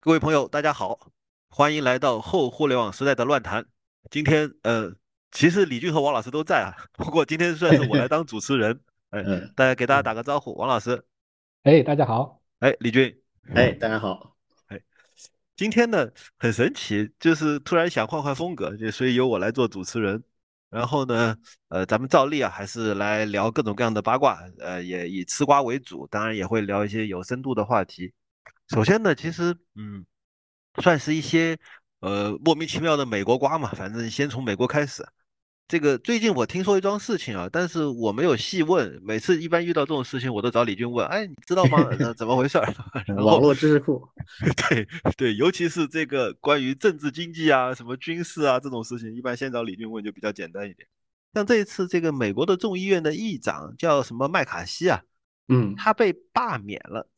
各位朋友，大家好，欢迎来到后互联网时代的乱谈。今天，呃，其实李俊和王老师都在啊，不过今天算是我来当主持人。哎，大家给大家打个招呼，王老师。哎，大家好。哎，李俊。哎，大家好。哎，今天呢很神奇，就是突然想换换风格，就所以由我来做主持人。然后呢，呃，咱们照例啊，还是来聊各种各样的八卦，呃，也以吃瓜为主，当然也会聊一些有深度的话题。首先呢，其实嗯，算是一些呃莫名其妙的美国瓜嘛，反正先从美国开始。这个最近我听说一桩事情啊，但是我没有细问。每次一般遇到这种事情，我都找李军问，哎，你知道吗？怎么回事？网络知识库。对对，尤其是这个关于政治经济啊、什么军事啊这种事情，一般先找李军问就比较简单一点。像这一次这个美国的众议院的议长叫什么麦卡锡啊，嗯，他被罢免了，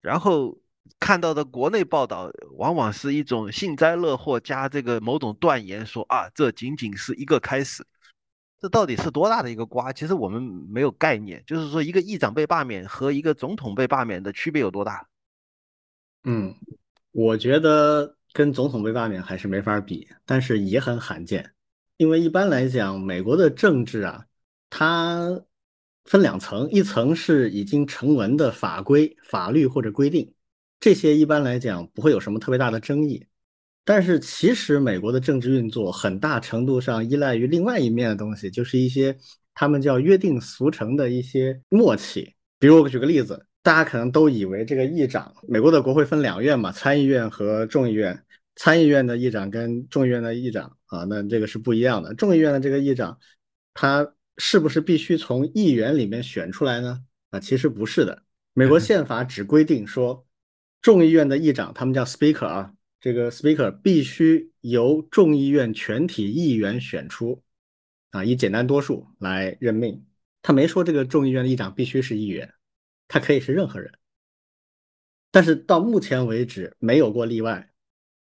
然后。看到的国内报道，往往是一种幸灾乐祸加这个某种断言，说啊，这仅仅是一个开始。这到底是多大的一个瓜？其实我们没有概念。就是说，一个议长被罢免和一个总统被罢免的区别有多大？嗯，我觉得跟总统被罢免还是没法比，但是也很罕见。因为一般来讲，美国的政治啊，它分两层，一层是已经成文的法规、法律或者规定。这些一般来讲不会有什么特别大的争议，但是其实美国的政治运作很大程度上依赖于另外一面的东西，就是一些他们叫约定俗成的一些默契。比如我举个例子，大家可能都以为这个议长，美国的国会分两院嘛，参议院和众议院，参议院的议长跟众议院的议长啊，那这个是不一样的。众议院的这个议长，他是不是必须从议员里面选出来呢？啊，其实不是的，美国宪法只规定说。众议院的议长，他们叫 Speaker 啊，这个 Speaker 必须由众议院全体议员选出，啊，以简单多数来任命。他没说这个众议院的议长必须是议员，他可以是任何人。但是到目前为止没有过例外，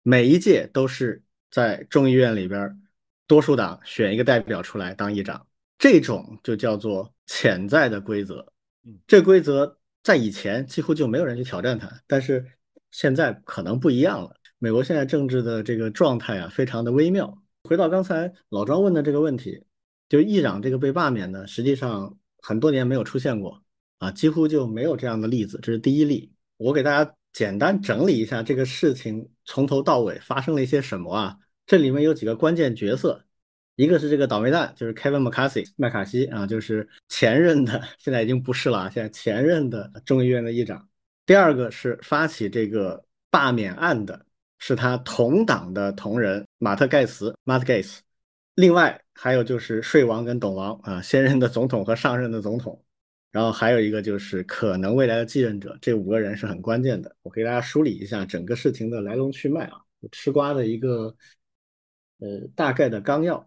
每一届都是在众议院里边多数党选一个代表出来当议长，这种就叫做潜在的规则。这规则。在以前几乎就没有人去挑战它，但是现在可能不一样了。美国现在政治的这个状态啊，非常的微妙。回到刚才老庄问的这个问题，就议长这个被罢免呢，实际上很多年没有出现过啊，几乎就没有这样的例子，这是第一例。我给大家简单整理一下这个事情从头到尾发生了一些什么啊？这里面有几个关键角色。一个是这个倒霉蛋，就是 Kevin McCarthy 麦卡锡啊，就是前任的，现在已经不是了啊，现在前任的众议院的议长。第二个是发起这个罢免案的，是他同党的同仁马特盖茨 （Matt g a t e。另外还有就是税王跟董王啊，现任的总统和上任的总统。然后还有一个就是可能未来的继任者，这五个人是很关键的。我给大家梳理一下整个事情的来龙去脉啊，吃瓜的一个呃大概的纲要。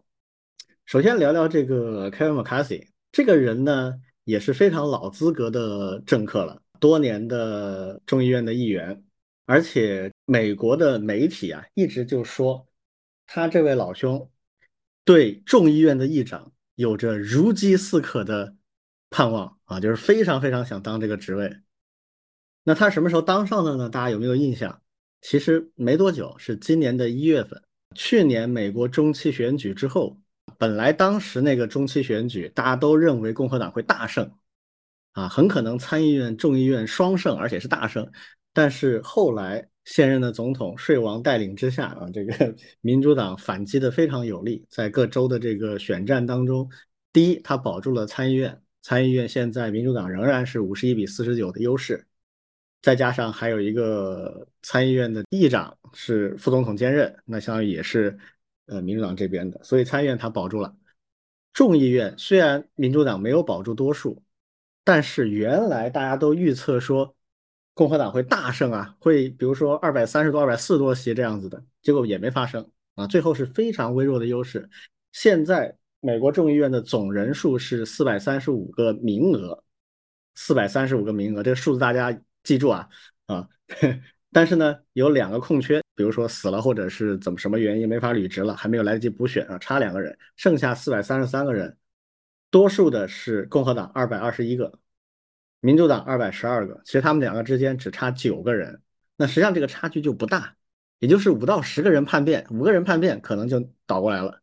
首先聊聊这个 Kevin McCarthy 这个人呢，也是非常老资格的政客了，多年的众议院的议员，而且美国的媒体啊，一直就说他这位老兄对众议院的议长有着如饥似渴的盼望啊，就是非常非常想当这个职位。那他什么时候当上的呢？大家有没有印象？其实没多久，是今年的一月份，去年美国中期选举之后。本来当时那个中期选举，大家都认为共和党会大胜，啊，很可能参议院、众议院双胜，而且是大胜。但是后来现任的总统税王带领之下，啊，这个 民主党反击的非常有力，在各州的这个选战当中，第一，他保住了参议院，参议院现在民主党仍然是五十一比四十九的优势，再加上还有一个参议院的议长是副总统兼任，那相当于也是。呃，民主党这边的，所以参议院他保住了。众议院虽然民主党没有保住多数，但是原来大家都预测说共和党会大胜啊，会比如说二百三十多、二百四十多席这样子的，结果也没发生啊，最后是非常微弱的优势。现在美国众议院的总人数是四百三十五个名额，四百三十五个名额，这个数字大家记住啊啊。但是呢，有两个空缺，比如说死了或者是怎么什么原因没法履职了，还没有来得及补选啊，差两个人，剩下四百三十三个人，多数的是共和党二百二十一个，民主党二百十二个，其实他们两个之间只差九个人。那实际上这个差距就不大，也就是五到十个人叛变，五个人叛变可能就倒过来了。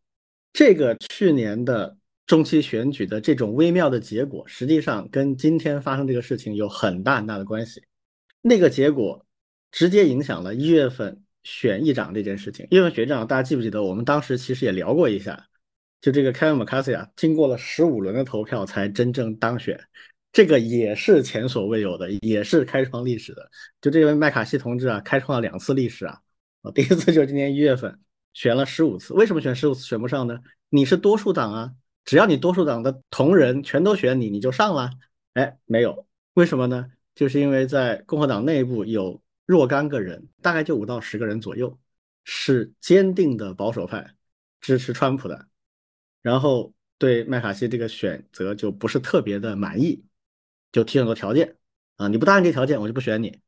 这个去年的中期选举的这种微妙的结果，实际上跟今天发生这个事情有很大很大的关系。那个结果直接影响了一月份选议长这件事情。一月份选议长，大家记不记得？我们当时其实也聊过一下，就这个 Kevin McCarthy 啊，经过了十五轮的投票才真正当选，这个也是前所未有的，也是开创历史的。就这位麦卡锡同志啊，开创了两次历史啊！啊，第一次就是今年一月份选了十五次，为什么选十五次选不上呢？你是多数党啊，只要你多数党的同仁全都选你，你就上了。哎，没有，为什么呢？就是因为在共和党内部有若干个人，大概就五到十个人左右，是坚定的保守派，支持川普的，然后对麦卡锡这个选择就不是特别的满意，就提很多条件啊，你不答应这条件，我就不选你。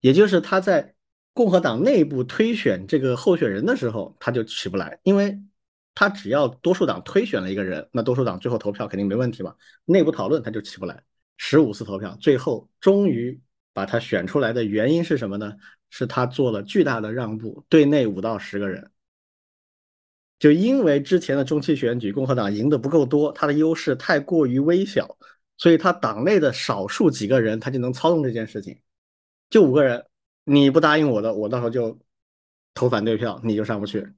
也就是他在共和党内部推选这个候选人的时候，他就起不来，因为。他只要多数党推选了一个人，那多数党最后投票肯定没问题嘛。内部讨论他就起不来。十五次投票，最后终于把他选出来的原因是什么呢？是他做了巨大的让步，对内五到十个人。就因为之前的中期选举共和党赢得不够多，他的优势太过于微小，所以他党内的少数几个人他就能操纵这件事情。就五个人，你不答应我的，我到时候就投反对票，你就上不去。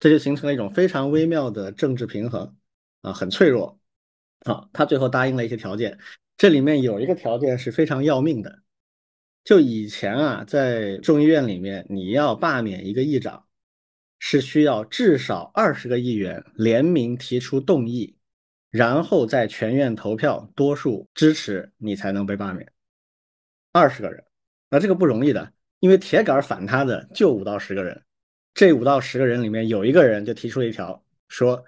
这就形成了一种非常微妙的政治平衡，啊，很脆弱。好，他最后答应了一些条件，这里面有一个条件是非常要命的。就以前啊，在众议院里面，你要罢免一个议长，是需要至少二十个议员联名提出动议，然后在全院投票多数支持你才能被罢免。二十个人，那这个不容易的，因为铁杆反他的就五到十个人。这五到十个人里面有一个人就提出了一条，说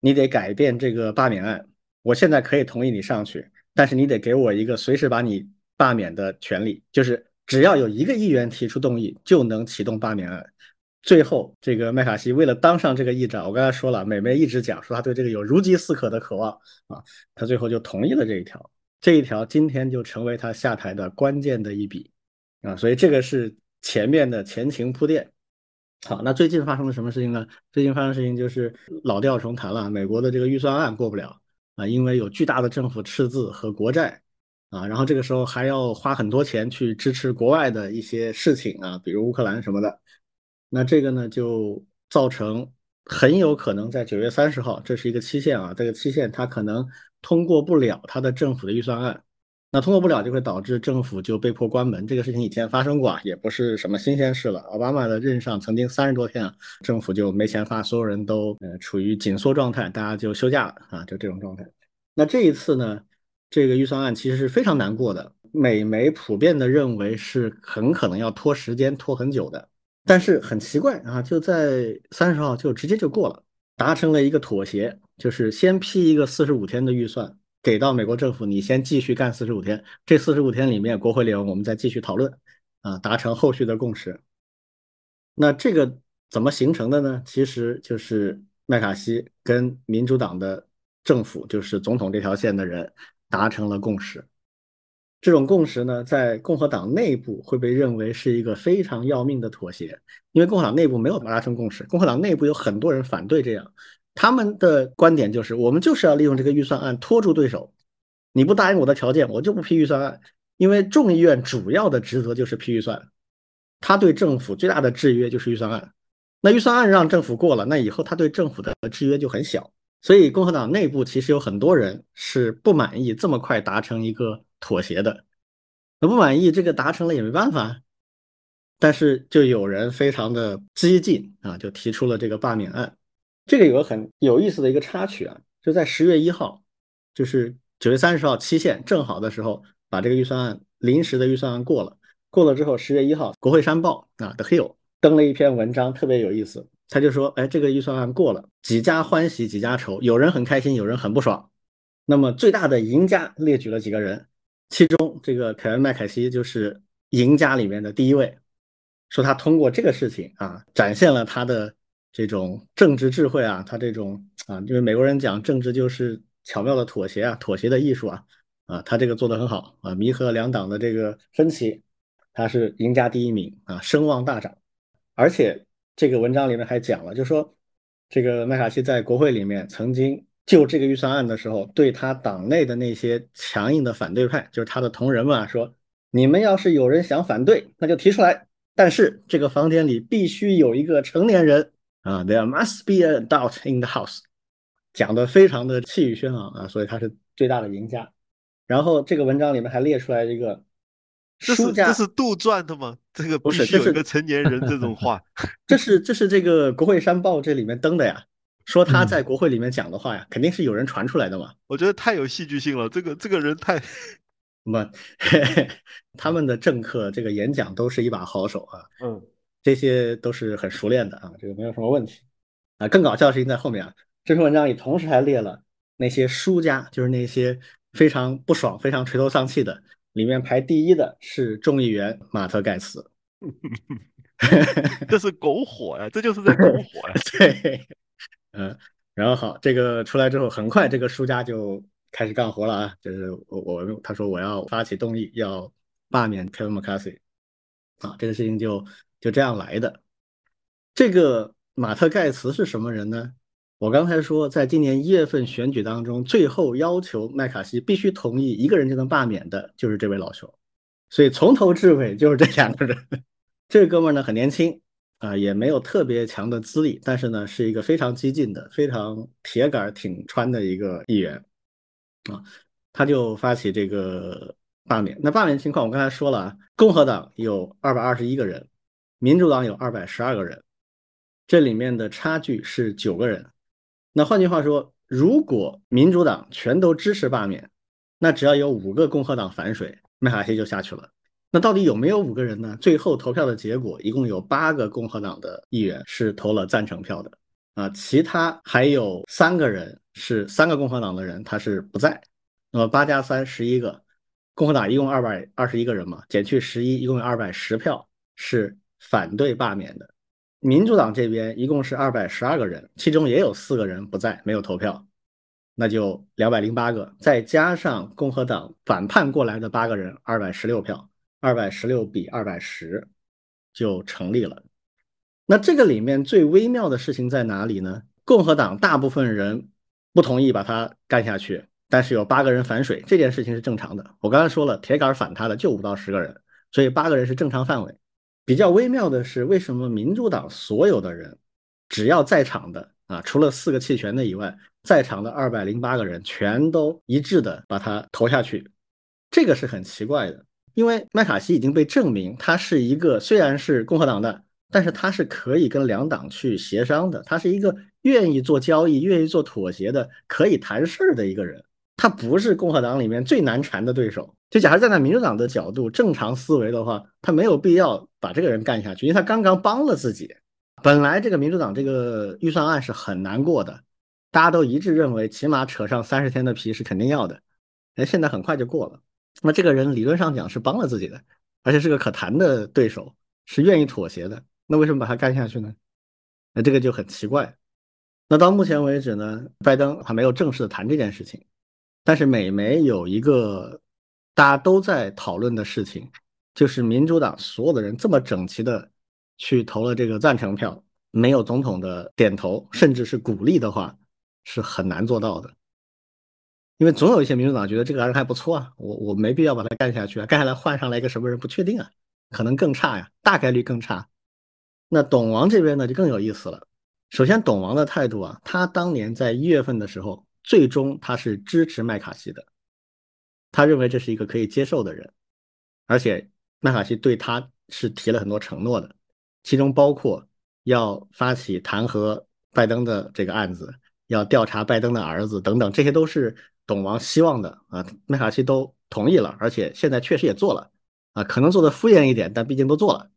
你得改变这个罢免案。我现在可以同意你上去，但是你得给我一个随时把你罢免的权利，就是只要有一个议员提出动议，就能启动罢免案。最后，这个麦卡锡为了当上这个议长，我刚才说了，美媒一直讲说他对这个有如饥似渴的渴望啊，他最后就同意了这一条。这一条今天就成为他下台的关键的一笔啊，所以这个是前面的前情铺垫。好，那最近发生了什么事情呢？最近发生事情就是老调重弹了，美国的这个预算案过不了啊，因为有巨大的政府赤字和国债啊，然后这个时候还要花很多钱去支持国外的一些事情啊，比如乌克兰什么的。那这个呢，就造成很有可能在九月三十号，这是一个期限啊，这个期限它可能通过不了它的政府的预算案。那通过不了就会导致政府就被迫关门，这个事情以前发生过啊，也不是什么新鲜事了。奥巴马的任上曾经三十多天啊，政府就没钱发，所有人都呃处于紧缩状态，大家就休假了啊，就这种状态。那这一次呢，这个预算案其实是非常难过的，美媒普遍的认为是很可能要拖时间拖很久的。但是很奇怪啊，就在三十号就直接就过了，达成了一个妥协，就是先批一个四十五天的预算。给到美国政府，你先继续干四十五天。这四十五天里面，国会里我们再继续讨论，啊，达成后续的共识。那这个怎么形成的呢？其实就是麦卡锡跟民主党的政府，就是总统这条线的人达成了共识。这种共识呢，在共和党内部会被认为是一个非常要命的妥协，因为共和党内部没有达成共识，共和党内部有很多人反对这样。他们的观点就是，我们就是要利用这个预算案拖住对手。你不答应我的条件，我就不批预算案。因为众议院主要的职责就是批预算，他对政府最大的制约就是预算案。那预算案让政府过了，那以后他对政府的制约就很小。所以共和党内部其实有很多人是不满意这么快达成一个妥协的。那不满意这个达成了也没办法，但是就有人非常的激进啊，就提出了这个罢免案。这个有个很有意思的一个插曲啊，就在十月一号，就是九月三十号期限正好的时候，把这个预算案临时的预算案过了。过了之后，十月一号，《国会山报》啊，《The Hill》登了一篇文章，特别有意思。他就说：“哎，这个预算案过了，几家欢喜几家愁，有人很开心，有人很不爽。那么最大的赢家列举了几个人，其中这个凯文·麦凯西就是赢家里面的第一位，说他通过这个事情啊，展现了他的。”这种政治智慧啊，他这种啊，因为美国人讲政治就是巧妙的妥协啊，妥协的艺术啊，啊，他这个做的很好啊，弥合两党的这个分歧。他是赢家第一名啊，声望大涨。而且这个文章里面还讲了，就说这个麦卡锡在国会里面曾经就这个预算案的时候，对他党内的那些强硬的反对派，就是他的同仁们啊，说你们要是有人想反对，那就提出来。但是这个房间里必须有一个成年人啊，There must be a adult in the house，讲的非常的气宇轩昂啊，所以他是最大的赢家。然后这个文章里面还列出来一个书家，这是杜撰的吗？这个不是，这是个成年人这种话，这是这是这个《国会山报》这里面登的呀，说他在国会里面讲的话呀，肯定是有人传出来的嘛。我觉得太有戏剧性了，这个这个人太。么，他们的政客这个演讲都是一把好手啊，嗯，这些都是很熟练的啊，这个没有什么问题啊。更搞笑的事情在后面啊，这篇文章里同时还列了那些输家，就是那些非常不爽、非常垂头丧气的，里面排第一的是众议员马特盖茨，这是拱火呀，这就是在拱火呀，对，嗯，然后好，这个出来之后，很快这个输家就。开始干活了啊！就是我我他说我要发起动议要罢免 Kevin McCarthy 啊，这个事情就就这样来的。这个马特盖茨是什么人呢？我刚才说，在今年一月份选举当中，最后要求麦卡锡必须同意一个人就能罢免的，就是这位老兄。所以从头至尾就是这两个人。这个哥们呢很年轻啊，也没有特别强的资历，但是呢是一个非常激进的、非常铁杆挺穿的一个议员。啊，他就发起这个罢免。那罢免情况，我刚才说了啊，共和党有二百二十一个人，民主党有二百十二个人，这里面的差距是九个人。那换句话说，如果民主党全都支持罢免，那只要有五个共和党反水，麦卡锡就下去了。那到底有没有五个人呢？最后投票的结果，一共有八个共和党的议员是投了赞成票的。啊，其他还有三个人是三个共和党的人，他是不在。那么八加三十一个，共和党一共二百二十一个人嘛，减去十一，一共有二百十票是反对罢免的。民主党这边一共是二百十二个人，其中也有四个人不在，没有投票，那就两百零八个，再加上共和党反叛过来的八个人，二百十六票，二百十六比二百十就成立了。那这个里面最微妙的事情在哪里呢？共和党大部分人不同意把他干下去，但是有八个人反水，这件事情是正常的。我刚才说了，铁杆反他的就五到十个人，所以八个人是正常范围。比较微妙的是，为什么民主党所有的人只要在场的啊，除了四个弃权的以外，在场的二百零八个人全都一致的把他投下去？这个是很奇怪的，因为麦卡锡已经被证明他是一个虽然是共和党的。但是他是可以跟两党去协商的，他是一个愿意做交易、愿意做妥协的、可以谈事儿的一个人。他不是共和党里面最难缠的对手。就假如站在民主党的角度，正常思维的话，他没有必要把这个人干下去，因为他刚刚帮了自己。本来这个民主党这个预算案是很难过的，大家都一致认为起码扯上三十天的皮是肯定要的。哎，现在很快就过了。那这个人理论上讲是帮了自己的，而且是个可谈的对手，是愿意妥协的。那为什么把他干下去呢？那这个就很奇怪。那到目前为止呢，拜登还没有正式的谈这件事情。但是美媒有一个大家都在讨论的事情，就是民主党所有的人这么整齐的去投了这个赞成票，没有总统的点头，甚至是鼓励的话，是很难做到的。因为总有一些民主党觉得这个人还不错啊，我我没必要把他干下去啊，干下来换上来一个什么人不确定啊，可能更差呀，大概率更差。那董王这边呢就更有意思了。首先，董王的态度啊，他当年在一月份的时候，最终他是支持麦卡锡的，他认为这是一个可以接受的人，而且麦卡锡对他是提了很多承诺的，其中包括要发起弹劾拜登的这个案子，要调查拜登的儿子等等，这些都是董王希望的啊。麦卡锡都同意了，而且现在确实也做了啊，可能做的敷衍一点，但毕竟都做了。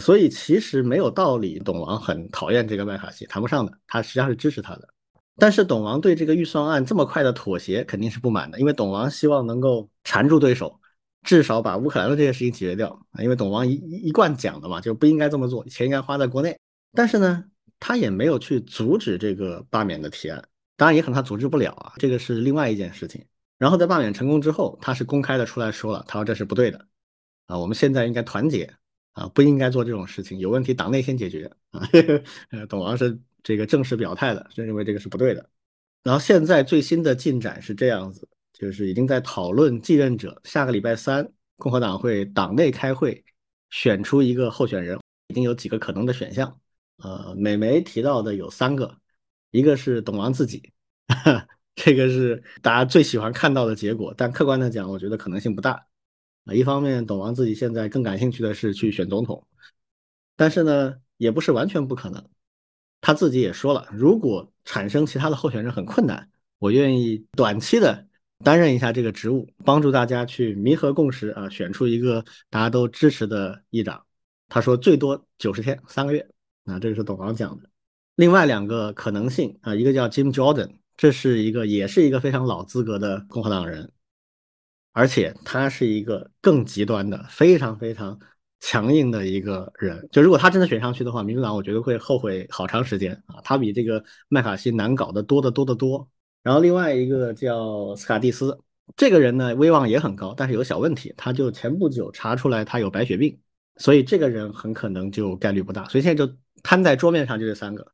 所以其实没有道理，董王很讨厌这个麦卡锡，谈不上的，他实际上是支持他的。但是董王对这个预算案这么快的妥协肯定是不满的，因为董王希望能够缠住对手，至少把乌克兰的这些事情解决掉啊。因为董王一一贯讲的嘛，就不应该这么做，钱应该花在国内。但是呢，他也没有去阻止这个罢免的提案，当然也可能他阻止不了啊，这个是另外一件事情。然后在罢免成功之后，他是公开的出来说了，他说这是不对的。啊，我们现在应该团结啊，不应该做这种事情，有问题党内先解决啊。董王是这个正式表态的，是认为这个是不对的。然后现在最新的进展是这样子，就是已经在讨论继任者，下个礼拜三共和党会党内开会选出一个候选人，已经有几个可能的选项。呃，美媒提到的有三个，一个是董王自己，这个是大家最喜欢看到的结果，但客观的讲，我觉得可能性不大。啊，一方面董王自己现在更感兴趣的是去选总统，但是呢，也不是完全不可能。他自己也说了，如果产生其他的候选人很困难，我愿意短期的担任一下这个职务，帮助大家去弥合共识啊，选出一个大家都支持的议长。他说最多九十天，三个月。啊，这个是董王讲的。另外两个可能性啊，一个叫 Jim Jordan，这是一个也是一个非常老资格的共和党人，而且他是一个更极端的、非常非常强硬的一个人。就如果他真的选上去的话，民主党我觉得会后悔好长时间啊。他比这个麦卡锡难搞得多得多得多。然后另外一个叫斯卡蒂斯，这个人呢威望也很高，但是有小问题，他就前不久查出来他有白血病，所以这个人很可能就概率不大。所以现在就。摊在桌面上就这三个，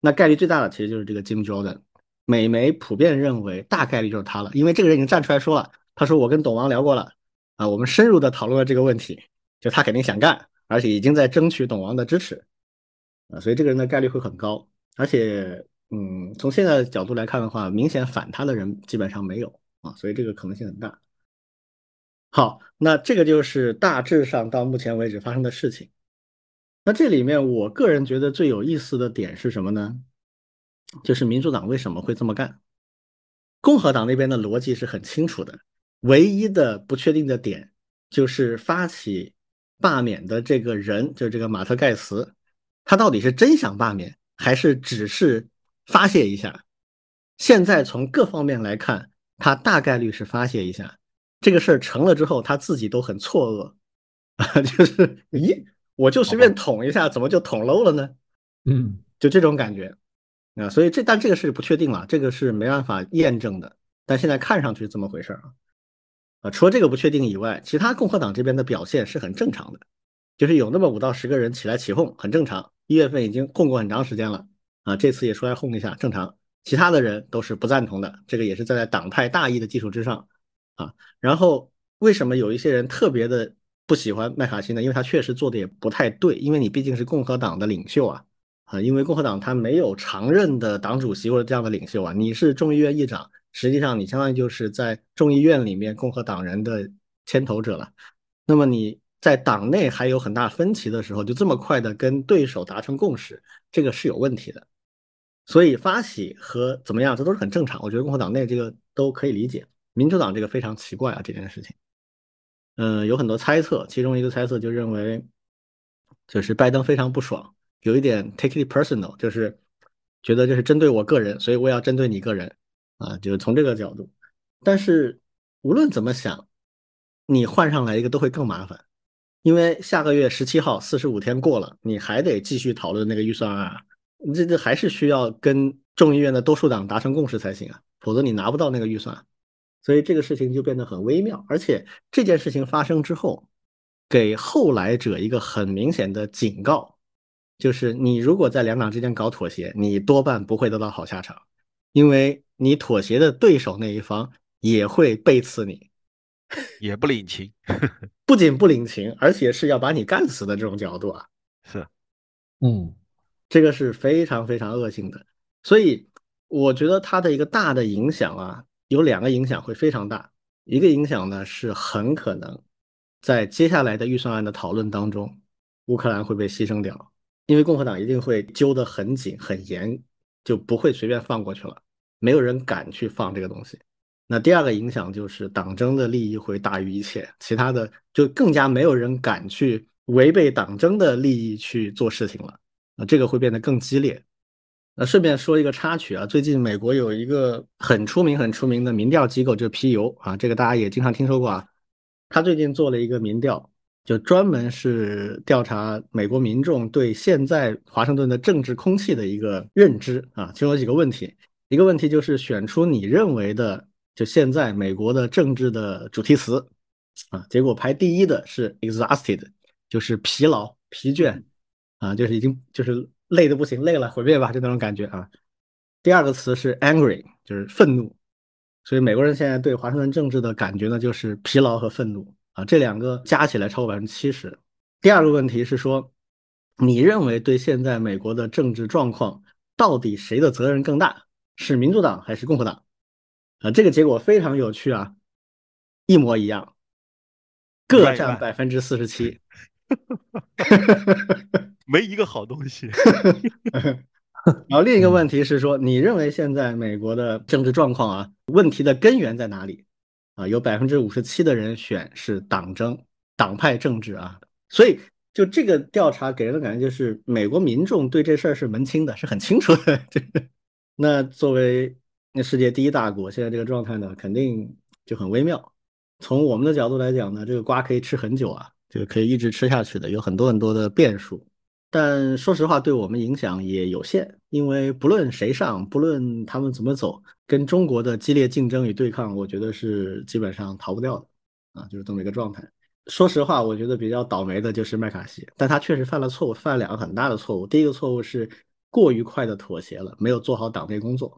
那概率最大的其实就是这个 Jim Jordan。美媒普遍认为大概率就是他了，因为这个人已经站出来说了，他说我跟董王聊过了，啊，我们深入的讨论了这个问题，就他肯定想干，而且已经在争取董王的支持，啊，所以这个人的概率会很高。而且，嗯，从现在的角度来看的话，明显反他的人基本上没有啊，所以这个可能性很大。好，那这个就是大致上到目前为止发生的事情。那这里面，我个人觉得最有意思的点是什么呢？就是民主党为什么会这么干？共和党那边的逻辑是很清楚的，唯一的不确定的点就是发起罢免的这个人，就是这个马特盖茨，他到底是真想罢免，还是只是发泄一下？现在从各方面来看，他大概率是发泄一下。这个事儿成了之后，他自己都很错愕啊，就是咦？我就随便捅一下，怎么就捅漏了呢？嗯，就这种感觉啊，所以这但这个是不确定了，这个是没办法验证的。但现在看上去是这么回事啊除了这个不确定以外，其他共和党这边的表现是很正常的，就是有那么五到十个人起来起哄，很正常。一月份已经哄过很长时间了啊，这次也出来哄一下，正常。其他的人都是不赞同的，这个也是站在党派大义的基础之上啊。然后为什么有一些人特别的？不喜欢麦卡锡呢，因为他确实做的也不太对，因为你毕竟是共和党的领袖啊，啊，因为共和党他没有常任的党主席或者这样的领袖啊，你是众议院议长，实际上你相当于就是在众议院里面共和党人的牵头者了。那么你在党内还有很大分歧的时候，就这么快的跟对手达成共识，这个是有问题的。所以发起和怎么样，这都是很正常，我觉得共和党内这个都可以理解。民主党这个非常奇怪啊，这件事情。嗯，有很多猜测，其中一个猜测就认为，就是拜登非常不爽，有一点 take it personal，就是觉得这是针对我个人，所以我要针对你个人啊，就是从这个角度。但是无论怎么想，你换上来一个都会更麻烦，因为下个月十七号四十五天过了，你还得继续讨论那个预算案，这这还是需要跟众议院的多数党达成共识才行啊，否则你拿不到那个预算。所以这个事情就变得很微妙，而且这件事情发生之后，给后来者一个很明显的警告，就是你如果在两党之间搞妥协，你多半不会得到好下场，因为你妥协的对手那一方也会背刺你，也不领情，不仅不领情，而且是要把你干死的这种角度啊，是，嗯，这个是非常非常恶性的，所以我觉得它的一个大的影响啊。有两个影响会非常大，一个影响呢是很可能在接下来的预算案的讨论当中，乌克兰会被牺牲掉，因为共和党一定会揪得很紧很严，就不会随便放过去了，没有人敢去放这个东西。那第二个影响就是党争的利益会大于一切，其他的就更加没有人敢去违背党争的利益去做事情了，那这个会变得更激烈。那顺便说一个插曲啊，最近美国有一个很出名、很出名的民调机构，就是皮尤啊，这个大家也经常听说过啊。他最近做了一个民调，就专门是调查美国民众对现在华盛顿的政治空气的一个认知啊。其中有几个问题，一个问题就是选出你认为的就现在美国的政治的主题词啊，结果排第一的是 exhausted，就是疲劳、疲倦啊，就是已经就是累的不行，累了毁灭吧，就那种感觉啊。第二个词是 angry，就是愤怒。所以美国人现在对华盛顿政治的感觉呢，就是疲劳和愤怒啊，这两个加起来超过百分之七十。第二个问题是说，你认为对现在美国的政治状况，到底谁的责任更大？是民主党还是共和党？啊，这个结果非常有趣啊，一模一样，各占百分之四十七，没一个好东西。然后另一个问题是说，你认为现在美国的政治状况啊，问题的根源在哪里？啊，有百分之五十七的人选是党争、党派政治啊，所以就这个调查给人的感觉就是，美国民众对这事儿是门清的，是很清楚的。那作为那世界第一大国，现在这个状态呢，肯定就很微妙。从我们的角度来讲呢，这个瓜可以吃很久啊，就可以一直吃下去的，有很多很多的变数。但说实话，对我们影响也有限，因为不论谁上，不论他们怎么走，跟中国的激烈竞争与对抗，我觉得是基本上逃不掉的啊，就是这么一个状态。说实话，我觉得比较倒霉的就是麦卡锡，但他确实犯了错误，犯了两个很大的错误。第一个错误是过于快的妥协了，没有做好党内工作；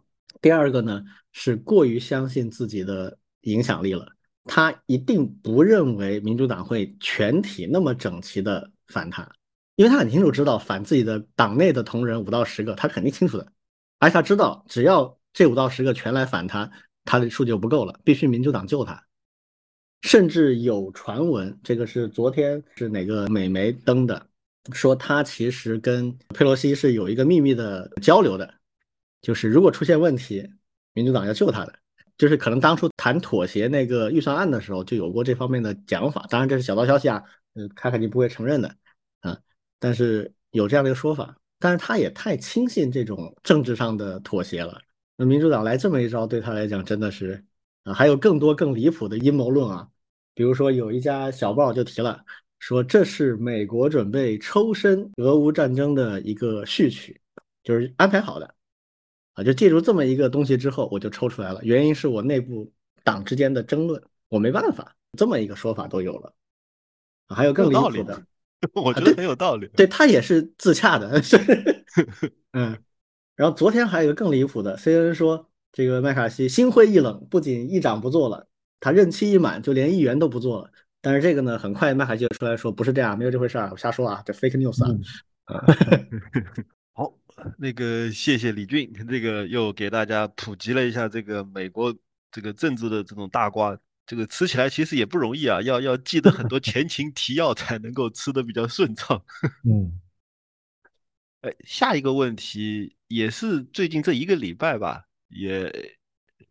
第二个呢，是过于相信自己的影响力了，他一定不认为民主党会全体那么整齐的反他。因为他很清楚知道反自己的党内的同仁五到十个，他肯定清楚的，而且他知道只要这五到十个全来反他，他的数就不够了，必须民主党救他。甚至有传闻，这个是昨天是哪个美媒登的，说他其实跟佩洛西是有一个秘密的交流的，就是如果出现问题，民主党要救他的，就是可能当初谈妥协那个预算案的时候就有过这方面的讲法。当然这是小道消息啊，呃，他肯定不会承认的。啊但是有这样的一个说法，但是他也太轻信这种政治上的妥协了。那民主党来这么一招，对他来讲真的是啊，还有更多更离谱的阴谋论啊。比如说有一家小报就提了，说这是美国准备抽身俄乌战争的一个序曲，就是安排好的啊。就借助这么一个东西之后，我就抽出来了。原因是我内部党之间的争论，我没办法，这么一个说法都有了。还有更离谱的。我觉得很有道理，对他也是自洽的，嗯。然后昨天还有一个更离谱的，CNN 说这个麦卡锡心灰意冷，不仅议长不做了，他任期一满就连议员都不做了。但是这个呢，很快麦卡锡就出来说不是这样，没有这回事儿，我瞎说啊，这 fake news 啊。好，那个谢谢李俊，这个又给大家普及了一下这个美国这个政治的这种大瓜。这个吃起来其实也不容易啊，要要记得很多前情提要才能够吃的比较顺畅。嗯，哎，下一个问题也是最近这一个礼拜吧，也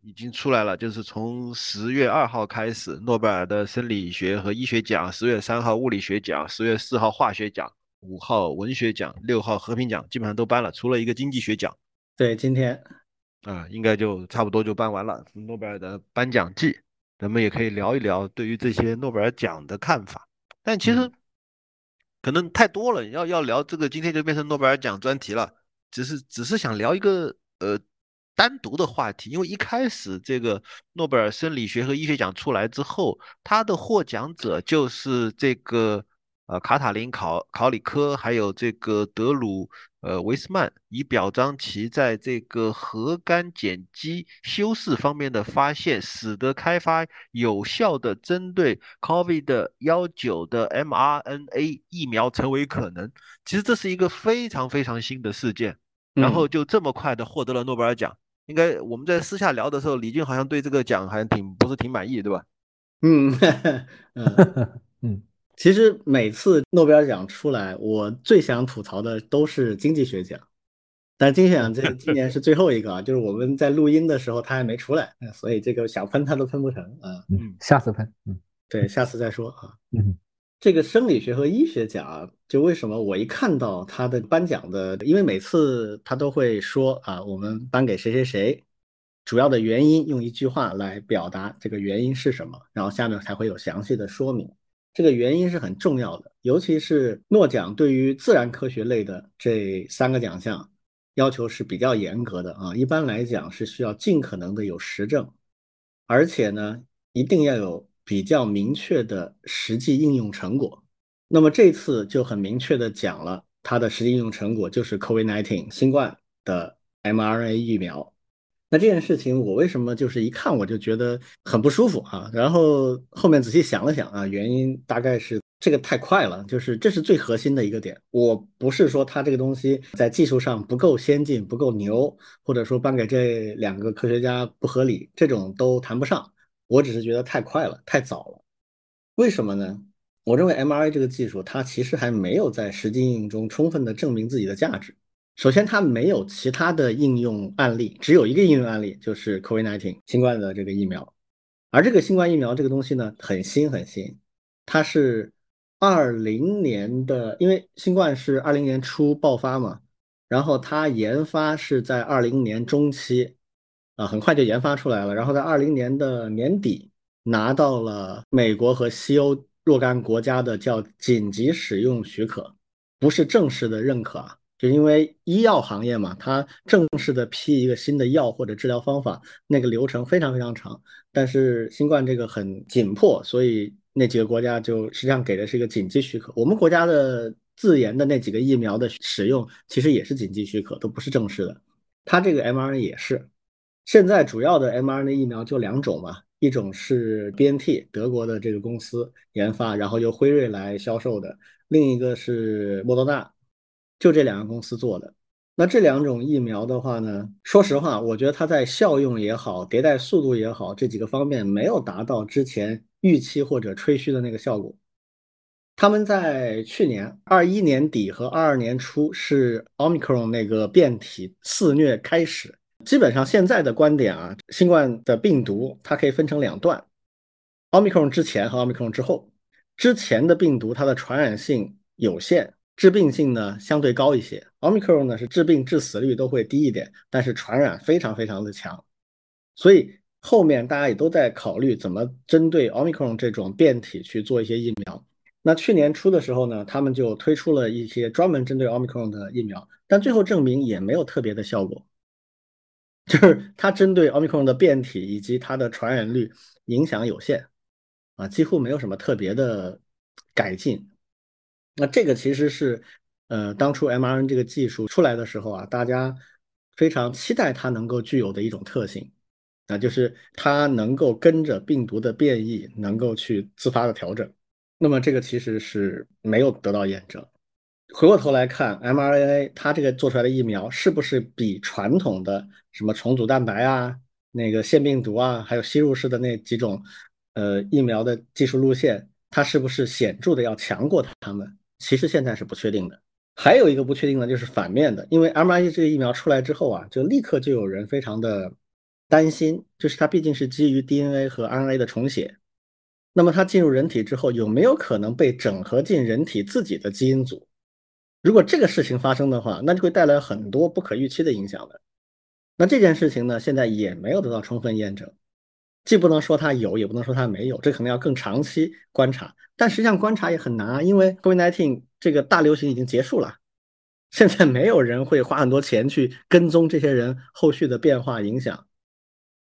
已经出来了，就是从十月二号开始，诺贝尔的生理学和医学奖，十月三号物理学奖，十月四号化学奖，五号文学奖，六号和平奖，基本上都颁了，除了一个经济学奖。对，今天啊，应该就差不多就颁完了诺贝尔的颁奖季。咱们也可以聊一聊对于这些诺贝尔奖的看法，但其实可能太多了，要要聊这个，今天就变成诺贝尔奖专题了。只是只是想聊一个呃单独的话题，因为一开始这个诺贝尔生理学和医学奖出来之后，它的获奖者就是这个。呃，卡塔琳考考里科还有这个德鲁呃维斯曼，以表彰其在这个核苷碱基修饰方面的发现，使得开发有效的针对 COVID 幺九的 mRNA 疫苗成为可能。其实这是一个非常非常新的事件，然后就这么快的获得了诺贝尔奖。应该我们在私下聊的时候，李俊好像对这个奖还挺不是挺满意，对吧？嗯 嗯 嗯。其实每次诺贝尔奖出来，我最想吐槽的都是经济学奖，但经济学奖这今年是最后一个啊，就是我们在录音的时候他还没出来，所以这个想喷他都喷不成啊。嗯，下次喷。嗯，对，下次再说啊。嗯，这个生理学和医学奖，就为什么我一看到他的颁奖的，因为每次他都会说啊，我们颁给谁谁谁，主要的原因用一句话来表达这个原因是什么，然后下面才会有详细的说明。这个原因是很重要的，尤其是诺奖对于自然科学类的这三个奖项要求是比较严格的啊。一般来讲是需要尽可能的有实证，而且呢一定要有比较明确的实际应用成果。那么这次就很明确的讲了，它的实际应用成果就是 COVID-19 新冠的 mRNA 疫苗。那这件事情我为什么就是一看我就觉得很不舒服啊？然后后面仔细想了想啊，原因大概是这个太快了，就是这是最核心的一个点。我不是说它这个东西在技术上不够先进、不够牛，或者说颁给这两个科学家不合理，这种都谈不上。我只是觉得太快了，太早了。为什么呢？我认为 mRNA 这个技术它其实还没有在实际应用中充分的证明自己的价值。首先，它没有其他的应用案例，只有一个应用案例，就是 COVID-19 新冠的这个疫苗。而这个新冠疫苗这个东西呢，很新很新，它是二零年的，因为新冠是二零年初爆发嘛，然后它研发是在二零年中期，啊，很快就研发出来了，然后在二零年的年底拿到了美国和西欧若干国家的叫紧急使用许可，不是正式的认可啊。就因为医药行业嘛，它正式的批一个新的药或者治疗方法，那个流程非常非常长。但是新冠这个很紧迫，所以那几个国家就实际上给的是一个紧急许可。我们国家的自研的那几个疫苗的使用，其实也是紧急许可，都不是正式的。它这个 mRNA 也是。现在主要的 mRNA 疫苗就两种嘛，一种是 BNT 德国的这个公司研发，然后由辉瑞来销售的，另一个是莫德纳。就这两个公司做的，那这两种疫苗的话呢，说实话，我觉得它在效用也好，迭代速度也好，这几个方面没有达到之前预期或者吹嘘的那个效果。他们在去年二一年底和二二年初是奥密克戎那个变体肆虐开始，基本上现在的观点啊，新冠的病毒它可以分成两段，奥密克戎之前和奥密克戎之后，之前的病毒它的传染性有限。致病性呢相对高一些，奥密克戎呢是致病致死率都会低一点，但是传染非常非常的强，所以后面大家也都在考虑怎么针对奥密克戎这种变体去做一些疫苗。那去年初的时候呢，他们就推出了一些专门针对奥密克戎的疫苗，但最后证明也没有特别的效果，就是它针对奥密克戎的变体以及它的传染率影响有限，啊，几乎没有什么特别的改进。那这个其实是，呃，当初 mRNA 这个技术出来的时候啊，大家非常期待它能够具有的一种特性，那就是它能够跟着病毒的变异，能够去自发的调整。那么这个其实是没有得到验证。回过头来看 mRNA，它这个做出来的疫苗是不是比传统的什么重组蛋白啊、那个腺病毒啊，还有吸入式的那几种呃疫苗的技术路线，它是不是显著的要强过它们？其实现在是不确定的，还有一个不确定的就是反面的，因为 mRNA 这个疫苗出来之后啊，就立刻就有人非常的担心，就是它毕竟是基于 DNA 和 RNA 的重写，那么它进入人体之后有没有可能被整合进人体自己的基因组？如果这个事情发生的话，那就会带来很多不可预期的影响的。那这件事情呢，现在也没有得到充分验证。既不能说它有，也不能说它没有，这可能要更长期观察。但实际上观察也很难啊，因为 COVID-19 这个大流行已经结束了，现在没有人会花很多钱去跟踪这些人后续的变化影响。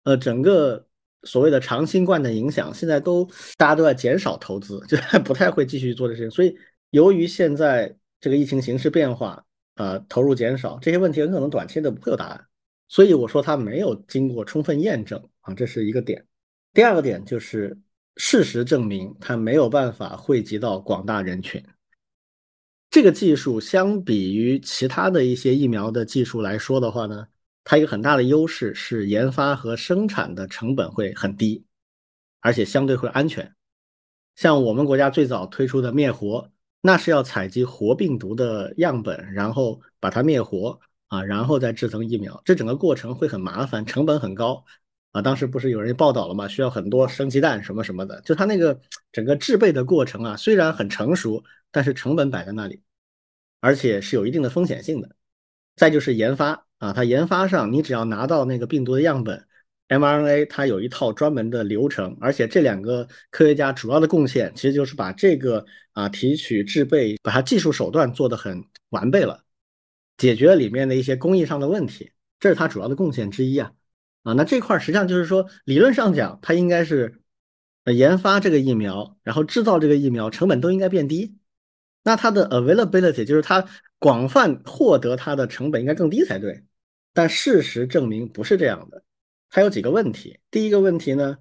呃，整个所谓的长新冠的影响，现在都大家都在减少投资，就不太会继续做这些。所以，由于现在这个疫情形势变化，呃，投入减少，这些问题很可能短期的不会有答案。所以我说它没有经过充分验证啊，这是一个点。第二个点就是事实证明它没有办法惠及到广大人群。这个技术相比于其他的一些疫苗的技术来说的话呢，它一个很大的优势是研发和生产的成本会很低，而且相对会安全。像我们国家最早推出的灭活，那是要采集活病毒的样本，然后把它灭活。啊，然后再制成疫苗，这整个过程会很麻烦，成本很高啊。当时不是有人报道了吗？需要很多生鸡蛋什么什么的，就它那个整个制备的过程啊，虽然很成熟，但是成本摆在那里，而且是有一定的风险性的。再就是研发啊，它研发上你只要拿到那个病毒的样本，mRNA 它有一套专门的流程，而且这两个科学家主要的贡献其实就是把这个啊提取制备，把它技术手段做得很完备了。解决了里面的一些工艺上的问题，这是它主要的贡献之一啊啊，那这块实际上就是说，理论上讲，它应该是研发这个疫苗，然后制造这个疫苗成本都应该变低，那它的 availability 就是它广泛获得它的成本应该更低才对。但事实证明不是这样的，它有几个问题。第一个问题呢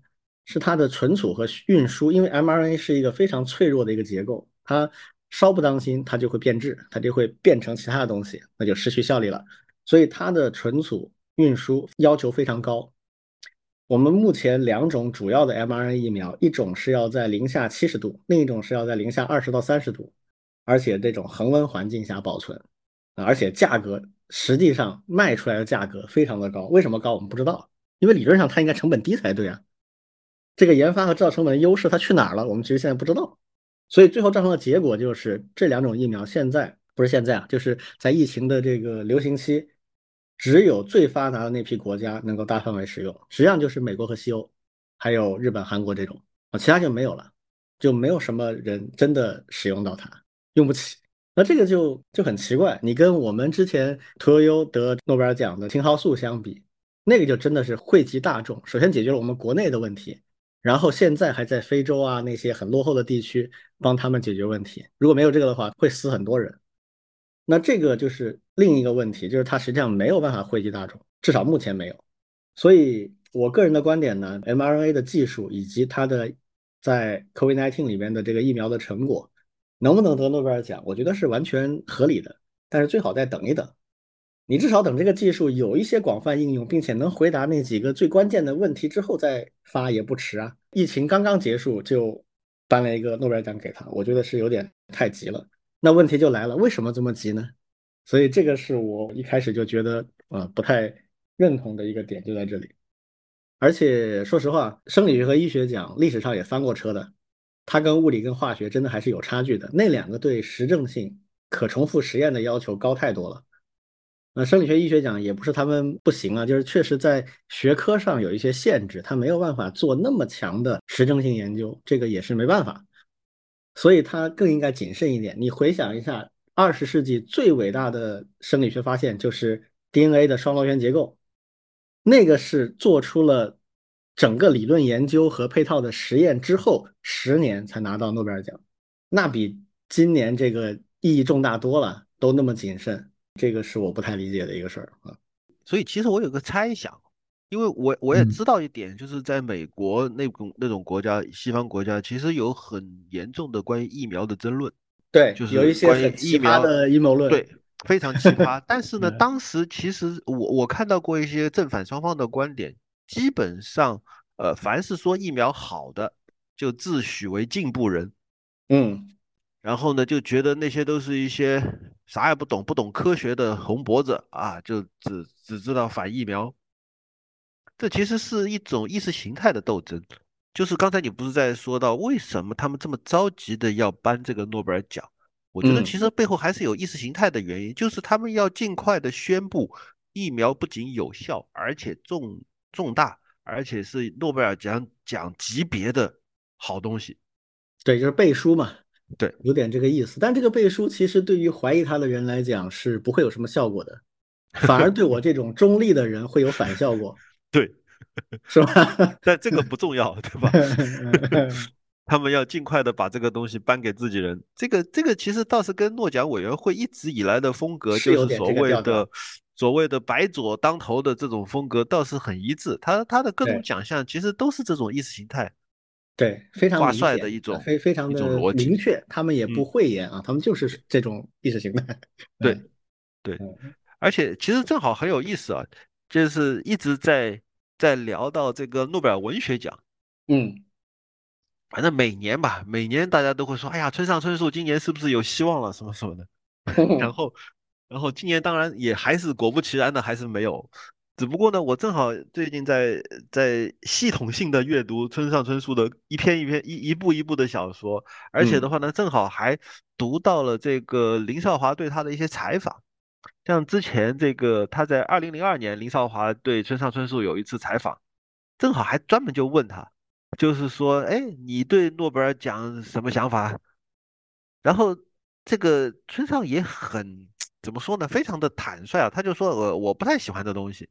是它的存储和运输，因为 mRNA 是一个非常脆弱的一个结构，它稍不当心它就会变质，它就会变成其他的东西，那就失去效力了。所以它的存储运输要求非常高。我们目前两种主要的 mRNA 疫苗，一种是要在零下七十度，另一种是要在零下二十到三十度，而且这种恒温环境下保存，而且价格实际上卖出来的价格非常的高。为什么高？我们不知道，因为理论上它应该成本低才对啊。这个研发和制造成本的优势它去哪儿了？我们其实现在不知道。所以最后造成的结果就是这两种疫苗现在不是现在啊，就是在疫情的这个流行期。只有最发达的那批国家能够大范围使用，实际上就是美国和西欧，还有日本、韩国这种啊，其他就没有了，就没有什么人真的使用到它，用不起。那这个就就很奇怪，你跟我们之前屠呦呦得诺贝尔奖的青蒿素相比，那个就真的是惠及大众，首先解决了我们国内的问题，然后现在还在非洲啊那些很落后的地区帮他们解决问题。如果没有这个的话，会死很多人。那这个就是另一个问题，就是它实际上没有办法惠及大众，至少目前没有。所以我个人的观点呢，mRNA 的技术以及它的在 COVID-19 里面的这个疫苗的成果，能不能得诺贝尔奖，我觉得是完全合理的。但是最好再等一等，你至少等这个技术有一些广泛应用，并且能回答那几个最关键的问题之后再发也不迟啊。疫情刚刚结束就颁了一个诺贝尔奖给他，我觉得是有点太急了。那问题就来了，为什么这么急呢？所以这个是我一开始就觉得啊不太认同的一个点就在这里。而且说实话，生理学和医学奖历史上也翻过车的，它跟物理跟化学真的还是有差距的。那两个对实证性、可重复实验的要求高太多了。那生理学、医学奖也不是他们不行啊，就是确实在学科上有一些限制，他没有办法做那么强的实证性研究，这个也是没办法。所以他更应该谨慎一点。你回想一下，二十世纪最伟大的生理学发现就是 DNA 的双螺旋结构，那个是做出了整个理论研究和配套的实验之后十年才拿到诺贝尔奖，那比今年这个意义重大多了。都那么谨慎，这个是我不太理解的一个事儿啊。所以其实我有个猜想。因为我我也知道一点，就是在美国那种那种国家，西方国家其实有很严重的关于疫苗的争论，对，就是有一些很奇疫苗葩的阴谋论，对，非常奇葩。但是呢，嗯当时其实我我看到过一些正反双方的观点，基本上，呃，凡是说疫苗好的，就自诩为进步人，嗯然后呢，就觉得那些都是一些啥也不懂、不懂科学的红脖子啊，就只只知道反疫苗。这其实是一种意识形态的斗争。就是刚才你不是在说到为什么他们这么着急的要颁这个诺贝尔奖？我觉得嗯其实背后还是有意识形态的原因，就是他们要尽快的宣布疫苗不仅有效，而且重重大，而且是诺贝尔奖奖级别的好东西。对，就是背书嘛，对，有点这个意思。但这个背书其实对于怀疑他的人来讲是不会有什么效果的，反而对我这种中立的人会有反效果，对，是吧？但这个不重要，对吧？他们要尽快的把这个东西颁给自己人。这个这个其实倒是跟诺奖委员会一直以来的风格，就是所谓的所谓的白左当头的这种风格，倒是很一致。他他的各种奖项其实都是这种意识形态。对，非常挂帅的一种非非常的明确，他们也不嗯讳言啊，他们就是这种意识形态。对嗯对嗯而且其实正好很有意思啊，就是一直在在聊到这个诺贝尔文学奖。嗯反正每年吧，每年大家都会说，哎呀，村上春树今年是不是有希望了，什么什么的。然后，然后今年当然也还是果不其然的，还是没有。只不过呢，我正好最近在在系统性的阅读村上春树的一篇一篇一一部一部的小说，而且的嗯话呢，正好还读到了这个林少华对他的一些采访。像之前这个他在二零零二年，林少华对村上春树有一次采访，正好还专门就问他，就是说，哎，你对诺贝尔奖什么想法？然后这个村上也很怎么说呢，非常的坦率啊，他就说，呃，我不太喜欢这东西，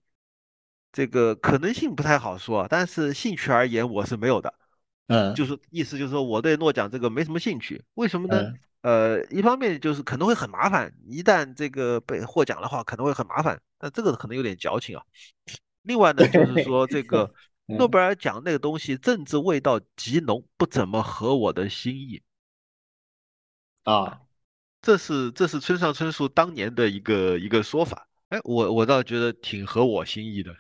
这个可能性不太好说啊，但是兴趣而言我是没有的。嗯，就是意思就是说我对诺奖这个没什么兴趣，为什么呢？嗯呃，一方面就是可能会很麻烦，一旦这个被获奖的话，可能会很麻烦，但这个可能有点矫情啊。另外呢，就是说这个 诺嗯贝尔奖那个东西政治味道极浓，不怎么合我的心意。啊，这是这是村上春树当年的一个一个说法，哎，我我倒觉得挺合我心意的。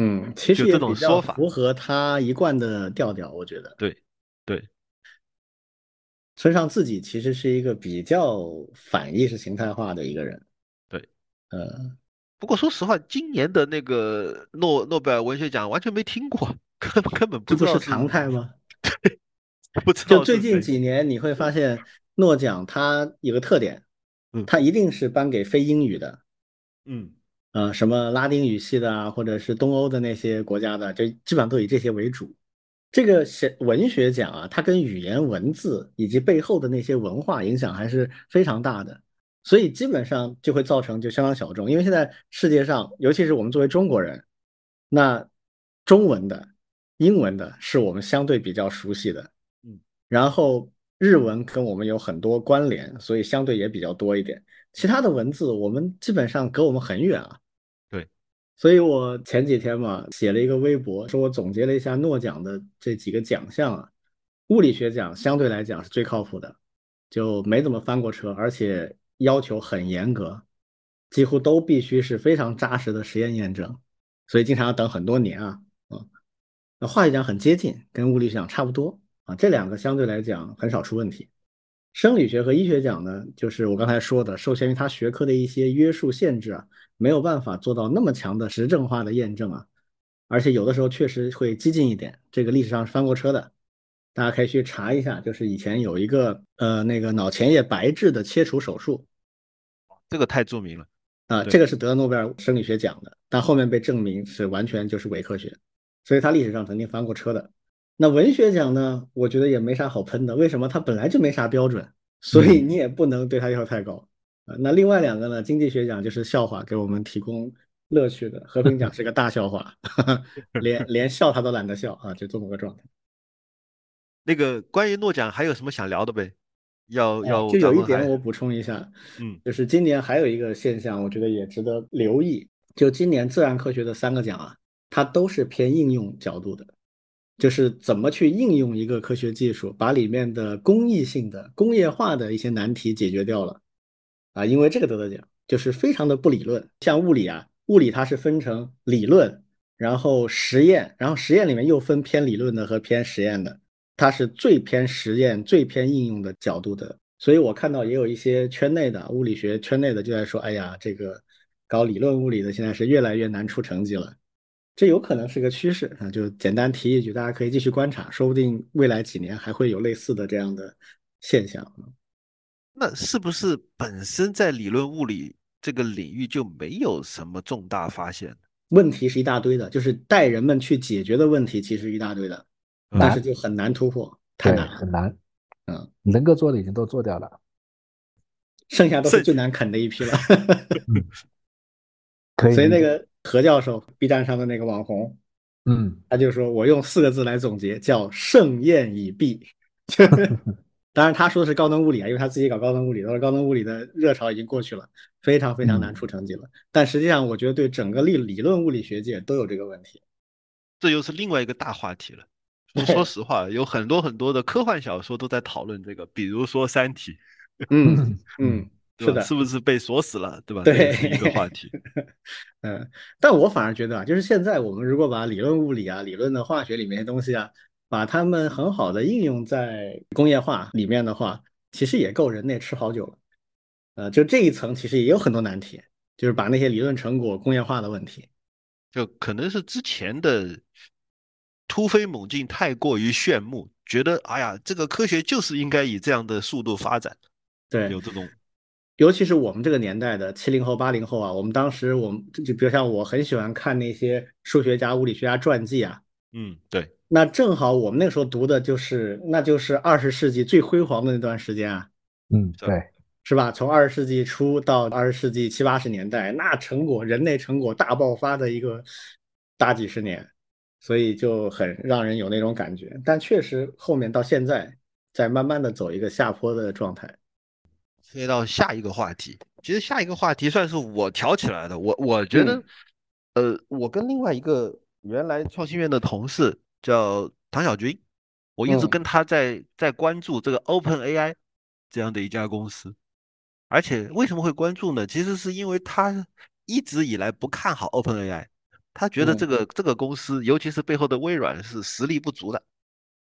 嗯，其实这种说法符合他一贯的调调，我觉得。对对，村上自己其实是一个比较反意识形态化的一个人。对，呃，不过说实话，今年的那个诺诺贝尔文学奖完全没听过，根本根本这不是不知道常态吗？对不知就最近。几年你会发现，诺奖它有个特点嗯，它一定是颁给非英语的，嗯呃，什么拉丁语系的啊，或者是东欧的那些国家的，就基本上都以这些为主。这个写文学奖啊，它跟语言文字以及背后的那些文化影响还是非常大的，所以基本上就会造成就相当小众。因为现在世界上，尤其是我们作为中国人，那中文的、英文的是我们相对比较熟悉的，嗯，然后日文跟我们有很多关联，所以相对也比较多一点。其他的文字我们基本上隔我们很远啊。对，所以我前几天嘛写了一个微博，说我总结了一下诺奖的这几个奖项啊，物理学奖相对来讲是最靠谱的，就没怎么翻过车，而且要求很严格，几乎都必须是非常扎实的实验验证，所以经常要等很多年啊啊。那化学奖很接近，跟物理学奖差不多啊，这两个相对来讲很少出问题。生理学和医学奖呢，就是我刚才说的，受限于它学科的一些约束限制啊，没有办法做到那么强的实证化的验证啊，而且有的时候确实会激进一点，这个历史上是翻过车的，大家可以去查一下，就是以前有一个呃那个脑前叶白质的切除手术这个太著名了。啊，对这个是得了诺贝尔生理学奖的，但后面被证明是完全就是伪科学，所以它历史上曾经翻过车的。那文学奖呢，我觉得也没啥好喷的，为什么？它本来就没啥标准，所以你也不能对它要求太高。啊，那另外两个呢，经济学奖就是笑话，给我们提供乐趣的；和平奖是个大笑话，连 连笑他都懒得笑啊，就这么个状态。那个关于诺奖还有什么想聊的呗？要要呃就有一点我补充一下，嗯就是今年还有一个现象，我觉得也值得留意。就今年自然科学的三个奖啊，它都是偏应用角度的，就是怎么去应用一个科学技术，把里面的工艺性的、工业化的一些难题解决掉了啊。因为这个得的奖就是非常的不理论，像物理啊，物理它是分成理论，然后实验，然后实验里面又分偏理论的和偏实验的。它是最偏实验、最偏应用的角度的，所以我看到也有一些圈内的物理学圈内的就在说，哎呀，这个搞理论物理的现在是越来越难出成绩了，这有可能是个趋势啊。就简单提一句，大家可以继续观察，说不定未来几年还会有类似的这样的现象。那是不是本身在理论物理这个领域就没有什么重大发现？问题是一大堆的，就是带人们去解决的问题其实一大堆的，但是就很难突破，太，难。很难。嗯，能够做的已经都做掉了，剩下都是最难啃的一批了。所以那个何教授，B 站上的那个网红，嗯，他就说我用四个字来总结，叫盛宴已毕。当然，他说的是高能物理啊，因为他自己搞高能物理，他说高能物理的热潮已经过去了，非常非常难出成绩了。但实际上，我觉得对整个理理论物理学界都有这个问题。这又是另外一个大话题了。说实话，有很多很多的科幻小说都在讨论这个，比如说《三体》，嗯嗯？是的，是不是被锁死了，对吧？对这是一个话题。嗯，但我反而觉得啊，就是现在我们如果把理论物理啊、理论的化学里面的东西啊，把它们很好的应用在工业化里面的话，其实也够人类吃好久了。呃，就这一层其实也有很多难题，就是把那些理论成果工业化的问题。就可能是之前的突飞猛进太过于炫目，觉得哎呀，这个科学就是应该以这样的速度发展，对，有这种尤其是我们这个年代的七零后、八零后啊，我们当时我们就就比如像我很喜欢看那些数学家、物理学家传记啊，嗯，对，那正好我们那个时候读的就是那就是二十世纪最辉煌的那段时间啊。嗯，对，是吧？从二十世纪初到二十世纪七八十年代，那成果人类成果大爆发的一个大几十年。所以就很让人有那种感觉。但确实后面到现在在慢慢的走一个下坡的状态。切到下一个话题，其实下一个话题算是我挑起来的。我我觉得，呃，我跟另外一个原来创新院的同事叫唐小军，我一直跟他在在关注这个 Open AI 这样的一家公司。而且为什么会关注呢？其实是因为他一直以来不看好 Open AI，他觉得这个这个公司，尤其是背后的微软是实力不足的，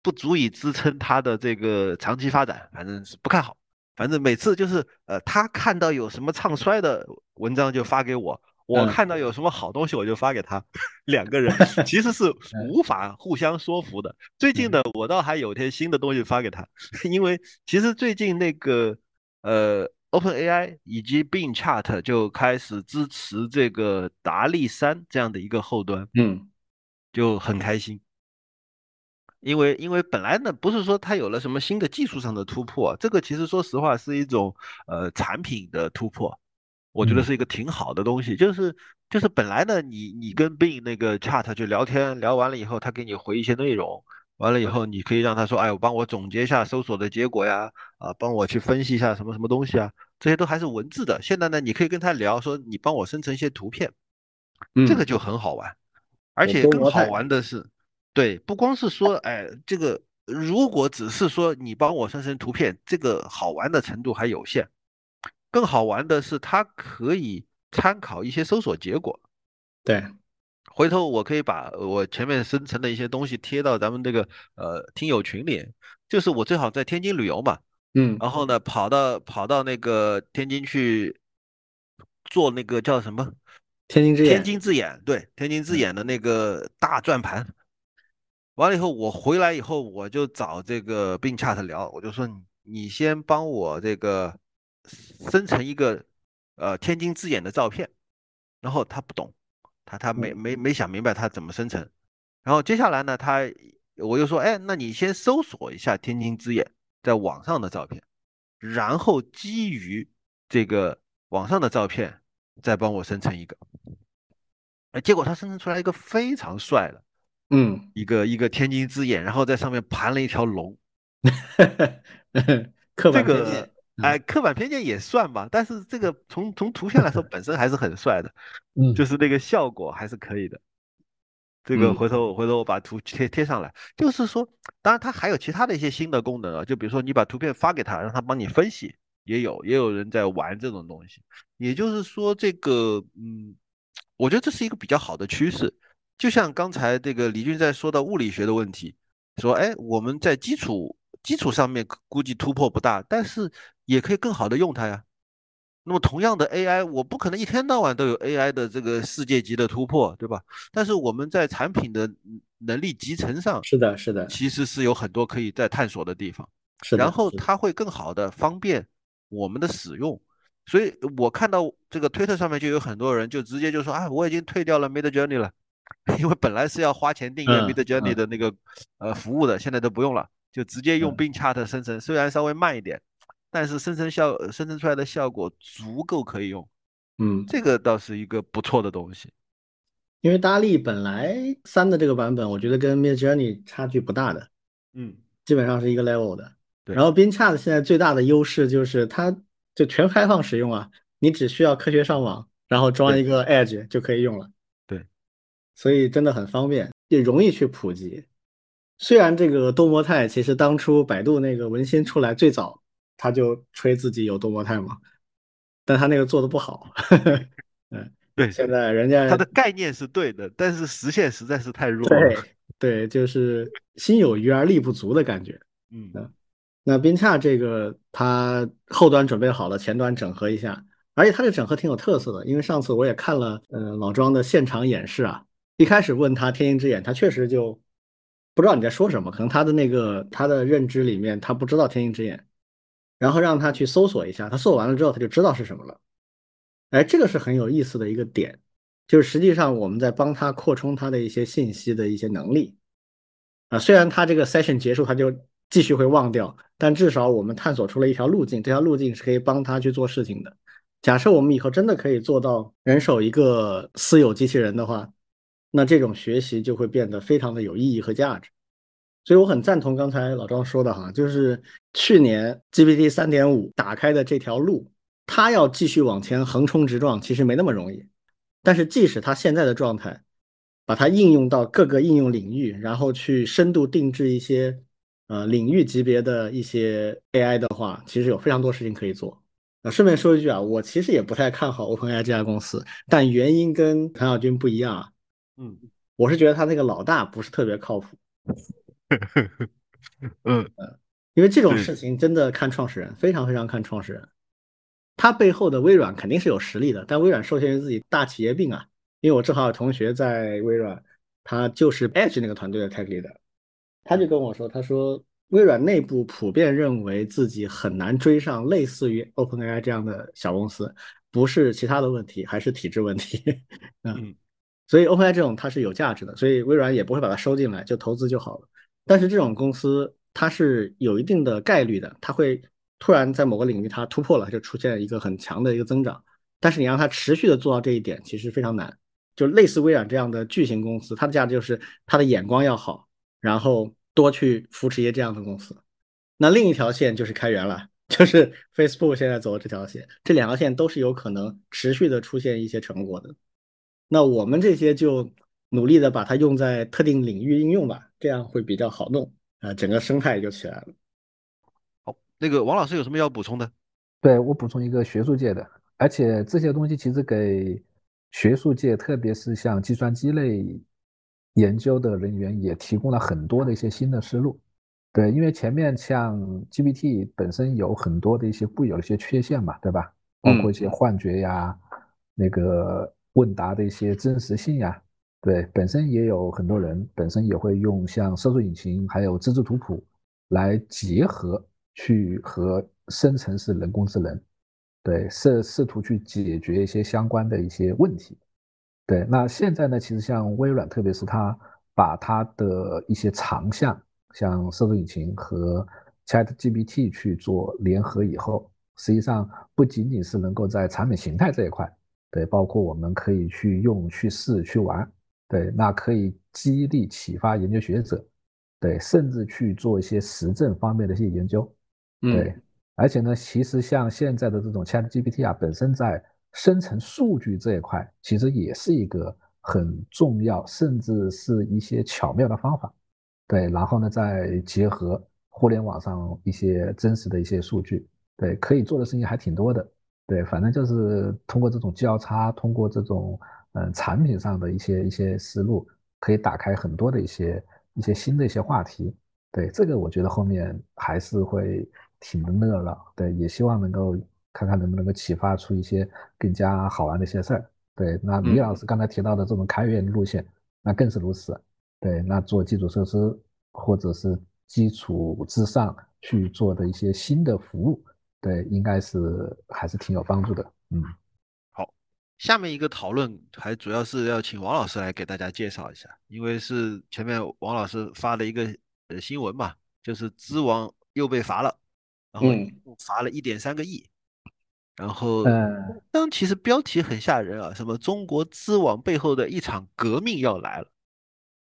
不足以支撑它的这个长期发展，反正是不看好。反正每次就是呃，他看到有什么唱衰的文章就发给我，我看到有什么好东西我就发给他，两个人 其实是无法互相说服的。最近呢，我倒还有些新的东西发给他，因为其实最近那个呃，OpenAI 以及 Bing Chat 就开始支持这个达利三这样的一个后端，嗯，就很开心。因为因为本来呢，不是说它有了什么新的技术上的突破，这个其实说实话是一种呃产品的突破，我觉得是一个挺好的东西。就是就是本来呢，你你跟 Bing 那个 Chat 就聊天，聊完了以后，他给你回一些内容，完了以后你可以让他说，哎，我帮我总结一下搜索的结果呀，啊，帮我去分析一下什么什么东西啊，这些都还是文字的。现在呢，你可以跟他聊，说你帮我生成一些图片，这个就很好玩，而且更好玩的是。对，不光是说，哎，这个如果只是说你帮我生成图片，这个好玩的程度还有限。更好玩的是，它可以参考一些搜索结果。对，回头我可以把我前面生成的一些东西贴到咱们这个呃听友群里。就是我最好在天津旅游嘛，嗯，然后呢跑到跑到那个天津去做那个叫什么？天津之眼。天津之眼，对，天津之眼的那个大转盘。完了以后，我回来以后，我就找这个 Bing Chat 聊，我就说你你先帮我这个生成一个呃天津之眼的照片，然后他不懂，他他没没没想明白他怎么生成，然后接下来呢，他我就说，哎，那你先搜索一下天津之眼在网上的照片，然后基于这个网上的照片再帮我生成一个，哎，结果他生成出来一个非常帅的。嗯，一个一个天津之眼，然后在上面盘了一条龙，刻板偏见，哎，刻板偏见也算吧，但是这个从从图片来说，本身还是很帅的，嗯，就是那个效果还是可以的。这个回头回头我把图贴贴上来，就是说，当然它还有其他的一些新的功能啊，就比如说你把图片发给他，让他帮你分析，也有也有人在玩这种东西。也就是说，这个嗯，我觉得这是一个比较好的趋势。就像刚才这个李军在说到物理学的问题，说，哎，我们在基础基础上面估计突破不大，但是也可以更好的用它呀。那么同样的 AI，我不可能一天到晚都有 AI 的这个世界级的突破，对吧？但是我们在产品的能力集成上，是的，是的，其实是有很多可以在探索的地方。是的。然后它会更好的方便我们的使用。所以我看到这个推特上面就有很多人就直接就说，啊，我已经退掉了 Mid Journey 了。因为本来是要花钱订阅 Mid Journey 的那个呃服务的，现在都不用了，就直接用 Bing Chat 生成，虽然稍微慢一点，但是生成效生成出来的效果足够可以用。嗯，这个倒是一个不错的东西。因为大力本来三的这个版本，我觉得跟 Mid Journey 差距不大的，嗯，基本上是一个 level 的。对。然后 Bing Chat 现在最大的优势就是它就全开放使用啊，你只需要科学上网，然后装一个 Edge 就可以用了。所以真的很方便，也容易去普及。虽然这个多模态，其实当初百度那个文心出来最早，他就吹自己有多模态嘛，但他那个做的不好。嗯，对，现在人家他的概念是对的，但是实现实在是太弱了。对，对，就是心有余而力不足的感觉。嗯，那冰恰这个，它后端准备好了，前端整合一下，而且它这整合挺有特色的，因为上次我也看了，呃，老庄的现场演示啊。一开始问他天鹰之眼，他确实就不知道你在说什么，可能他的那个他的认知里面他不知道天鹰之眼，然后让他去搜索一下，他搜完了之后他就知道是什么了。哎，这个是很有意思的一个点，就是实际上我们在帮他扩充他的一些信息的一些能力啊。虽然他这个 session 结束他就继续会忘掉，但至少我们探索出了一条路径，这条路径是可以帮他去做事情的。假设我们以后真的可以做到人手一个私有机器人的话。那这种学习就会变得非常的有意义和价值。所以我很赞同刚才老庄说的哈，就是去年 GPT 三点五打开的这条路，它要继续往前横冲直撞，其实没那么容易。但是即使它现在的状态，把它应用到各个应用领域，然后去深度定制一些呃领域级别的一些 AI 的话，其实有非常多事情可以做。啊，顺便说一句啊，我其实也不太看好 OpenAI 这家公司，但原因跟谭晓军不一样啊。嗯，我是觉得他那个老大不是特别靠谱。嗯因为这种事情真的看创始人，非常非常看创始人。他背后的微软肯定是有实力的，但微软受限于自己大企业病啊。因为我正好有同学在微软，他就是 Edge 那个团队的 Tech Leader，他就跟我说，他说微软内部普遍认为自己很难追上类似于 OpenAI 这样的小公司，不是其他的问题，还是体制问题。嗯，所以 OpenAI 这种它是有价值的，所以微软也不会把它收进来，就投资就好了。但是这种公司它是有一定的概率的，它会突然在某个领域它突破了，就出现一个很强的一个增长。但是你让它持续的做到这一点，其实非常难。就类似微软这样的巨型公司，它的价值就是它的眼光要好，然后多去扶持一些这样的公司。那另一条线就是开源了，就是 Facebook 现在走的这条线，这两条线都是有可能持续的出现一些成果的。那我们这些就努力的把它用在特定领域应用吧，这样会比较好弄啊，整个生态也就起来了。好，那个王老师有什么要补充的？对我补充一个学术界的，而且这些东西其实给。学术界，特别是像计算机类研究的人员，也提供了很多的一些新的思路。对，因为前面像 GPT 本身有很多的一些固有的一些缺陷嘛，对吧？包括一些幻觉呀，那个问答的一些真实性呀，对，本身也有很多人本身也会用像搜索引擎还有知识图谱来结合去和生成式人工智能。对，试试图去解决一些相关的一些问题。对，那现在呢，其实像微软，特别是它把它的一些长项，像搜索引擎和 ChatGPT 去做联合以后，实际上不仅仅是能够在产品形态这一块，对，包括我们可以去用、去试、去玩，对，那可以激励、启发研究学者，对，甚至去做一些实证方面的一些研究，对。而且呢，其实像现在的这种 ChatGPT 啊，本身在生成数据这一块，其实也是一个很重要，甚至是一些巧妙的方法。对，然后呢，再结合互联网上一些真实的一些数据，对，可以做的事情还挺多的。对，反正就是通过这种交叉，通过这种嗯产品上的一些一些思路，可以打开很多的一些一些新的一些话题。对，这个我觉得后面还是会。挺乐了，对，也希望能够看看能不能够启发出一些更加好玩的一些事儿。对，那李老师刚才提到的这种开源路线，那更是如此。对，那做基础设施或者是基础之上去做的一些新的服务，对，应该是还是挺有帮助的。嗯，好，下面一个讨论还主要是要请王老师来给大家介绍一下，因为是前面王老师发了一个呃新闻嘛，就是知网又被罚了。然后罚了一点三个亿，然后，当其实标题很吓人啊，什么中国知网背后的一场革命要来了，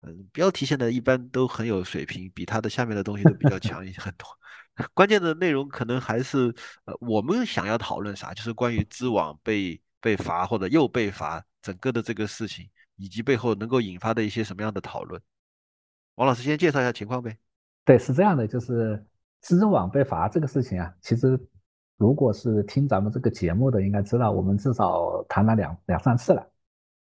嗯，标题现在一般都很有水平，比它的下面的东西都比较强一些很多。关键的内容可能还是呃，我们想要讨论啥，就是关于知网被被罚或者又被罚整个的这个事情，以及背后能够引发的一些什么样的讨论。王老师先介绍一下情况呗。对，是这样的，就是。知网被罚这个事情啊，其实如果是听咱们这个节目的，应该知道我们至少谈了两两三次了。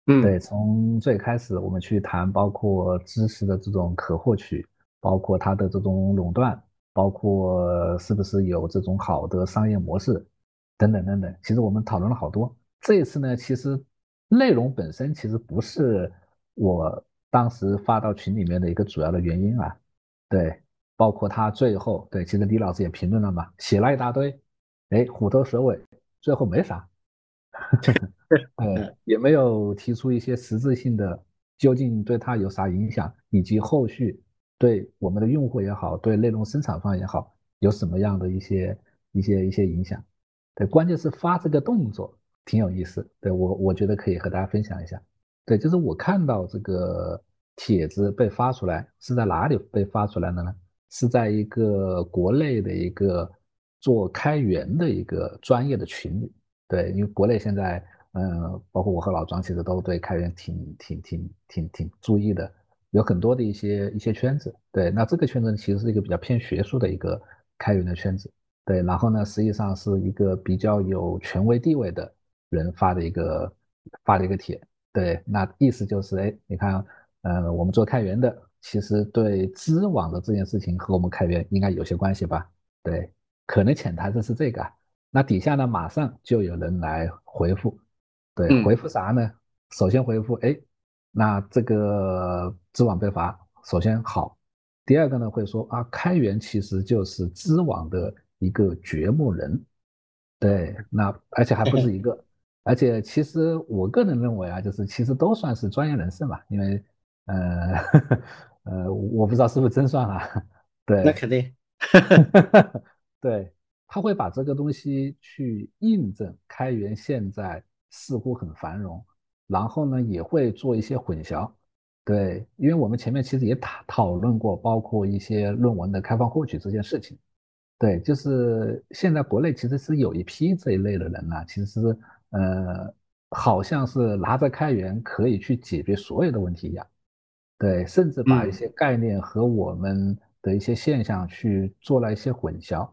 嗯，对，从最开始我们去谈，包括知识的这种可获取，包括它的这种垄断，包括是不是有这种好的商业模式等等等等。其实我们讨论了好多。这一次呢，其实内容本身其实不是我当时发到群里面的一个主要的原因啊。对。包括他最后对，其实李老师也评论了嘛，写了一大堆，哎，虎头蛇尾，最后没啥，呃，也没有提出一些实质性的，究竟对他有啥影响，以及后续对我们的用户也好，对内容生产方也好，有什么样的一些一些一些影响？对，关键是发这个动作挺有意思，对我我觉得可以和大家分享一下。对，就是我看到这个帖子被发出来是在哪里被发出来的呢？是在一个国内的一个做开源的一个专业的群里。对，因为国内现在，嗯，包括我和老庄其实都对开源挺挺挺挺挺注意的，有很多的一些一些圈子。对，那这个圈子其实是一个比较偏学术的一个开源的圈子。对，然后呢，实际上是一个比较有权威地位的人发的一个发的一个帖。对，那意思就是，哎，你看，呃，我们做开源的，其实对知网的这件事情和我们开源应该有些关系吧？对，可能潜台词是这个。那底下呢，马上就有人来回复，对，回复啥呢？首先回复，哎，那这个知网被罚，首先好。第二个呢，会说啊，开源其实就是知网的一个掘墓人，对，那而且还不止一个，而且其实我个人认为啊，就是其实都算是专业人士嘛，因为，呃，呃，我不知道是不是真算啊，对，那肯定，对。他会把这个东西去印证，开源现在似乎很繁荣，然后呢也会做一些混淆，对，因为我们前面其实也讨讨论过，包括一些论文的开放获取这件事情，对，就是现在国内其实是有一批这一类的人呢，其实呃好像是拿着开源可以去解决所有的问题一样，对，甚至把一些概念和我们的一些现象去做了一些混淆。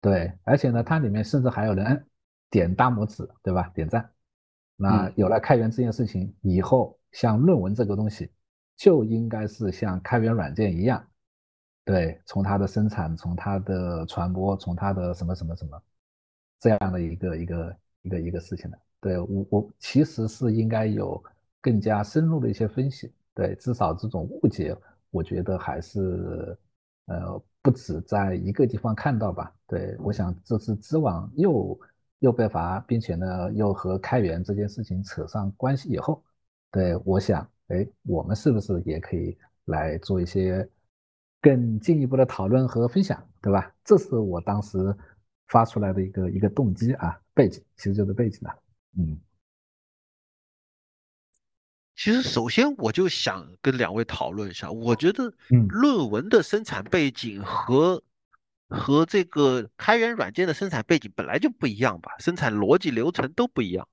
对，而且呢，它里面甚至还有人点大拇指，对吧？点赞。那有了开源这件事情以后，像论文这个东西，就应该是像开源软件一样，对，从它的生产，从它的传播，从它的什么什么什么这样的一个一个一个一个事情的。对我我其实是应该有更加深入的一些分析。对，至少这种误解，我觉得还是呃。不止在一个地方看到吧？对，我想这是知网又又被罚，并且呢又和开源这件事情扯上关系以后，对，我想，哎，我们是不是也可以来做一些更进一步的讨论和分享，对吧？这是我当时发出来的一个一个动机啊，背景其实就是背景了，嗯。其实，首先我就想跟两位讨论一下，我觉得，嗯，论文的生产背景和和这个开源软件的生产背景本来就不一样吧，生产逻辑流程都不一样。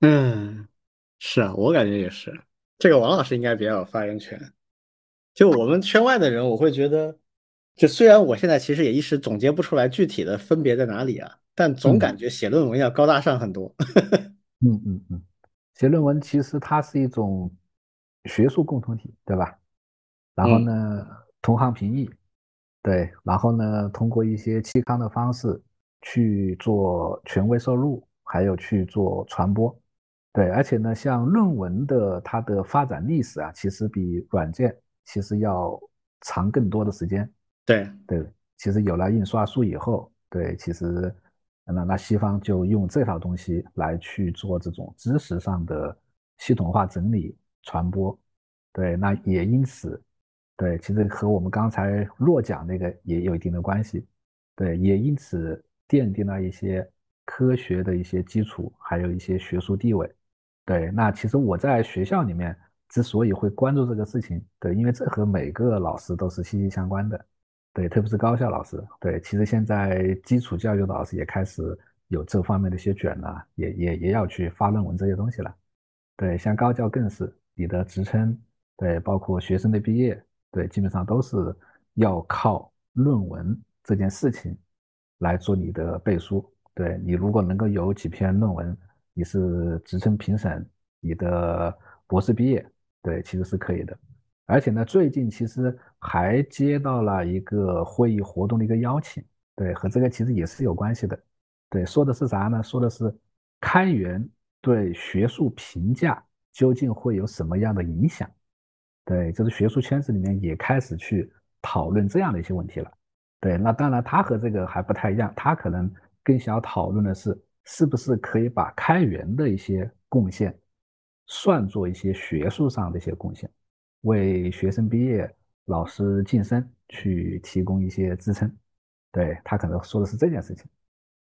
嗯，是啊，我感觉也是。这个王老师应该比较有发言权。就我们圈外的人，我会觉得，就虽然我现在其实也一时总结不出来具体的分别在哪里啊，但总感觉写论文要高大上很多。嗯嗯嗯。写论文其实它是一种学术共同体，对吧？然后呢，同行评议，对，然后呢，通过一些期刊的方式去做权威收录，还有去做传播，对，而且呢，像论文的它的发展历史啊，其实比软件其实要长更多的时间。对对，其实有了印刷术以后，对，其实。那那西方就用这套东西来去做这种知识上的系统化整理传播，对，那也因此，对，其实和我们刚才落讲那个也有一定的关系，对，也因此奠定了一些科学的一些基础，还有一些学术地位，对，那其实我在学校里面之所以会关注这个事情，对，因为这和每个老师都是息息相关的。对，特别是高校老师，对，其实现在基础教育的老师也开始有这方面的一些卷了，也也也要去发论文这些东西了。对，像高教更是，你的职称，对，包括学生的毕业，对，基本上都是要靠论文这件事情来做你的背书。对你如果能够有几篇论文，你是职称评审，你的博士毕业，对，其实是可以的。而且呢，最近其实还接到了一个会议活动的一个邀请，对，和这个其实也是有关系的。对，说的是啥呢？说的是开源对学术评价究竟会有什么样的影响？对，就是学术圈子里面也开始去讨论这样的一些问题了。对，那当然他和这个还不太一样，他可能更想要讨论的是，是不是可以把开源的一些贡献算作一些学术上的一些贡献。为学生毕业、老师晋升去提供一些支撑，对他可能说的是这件事情。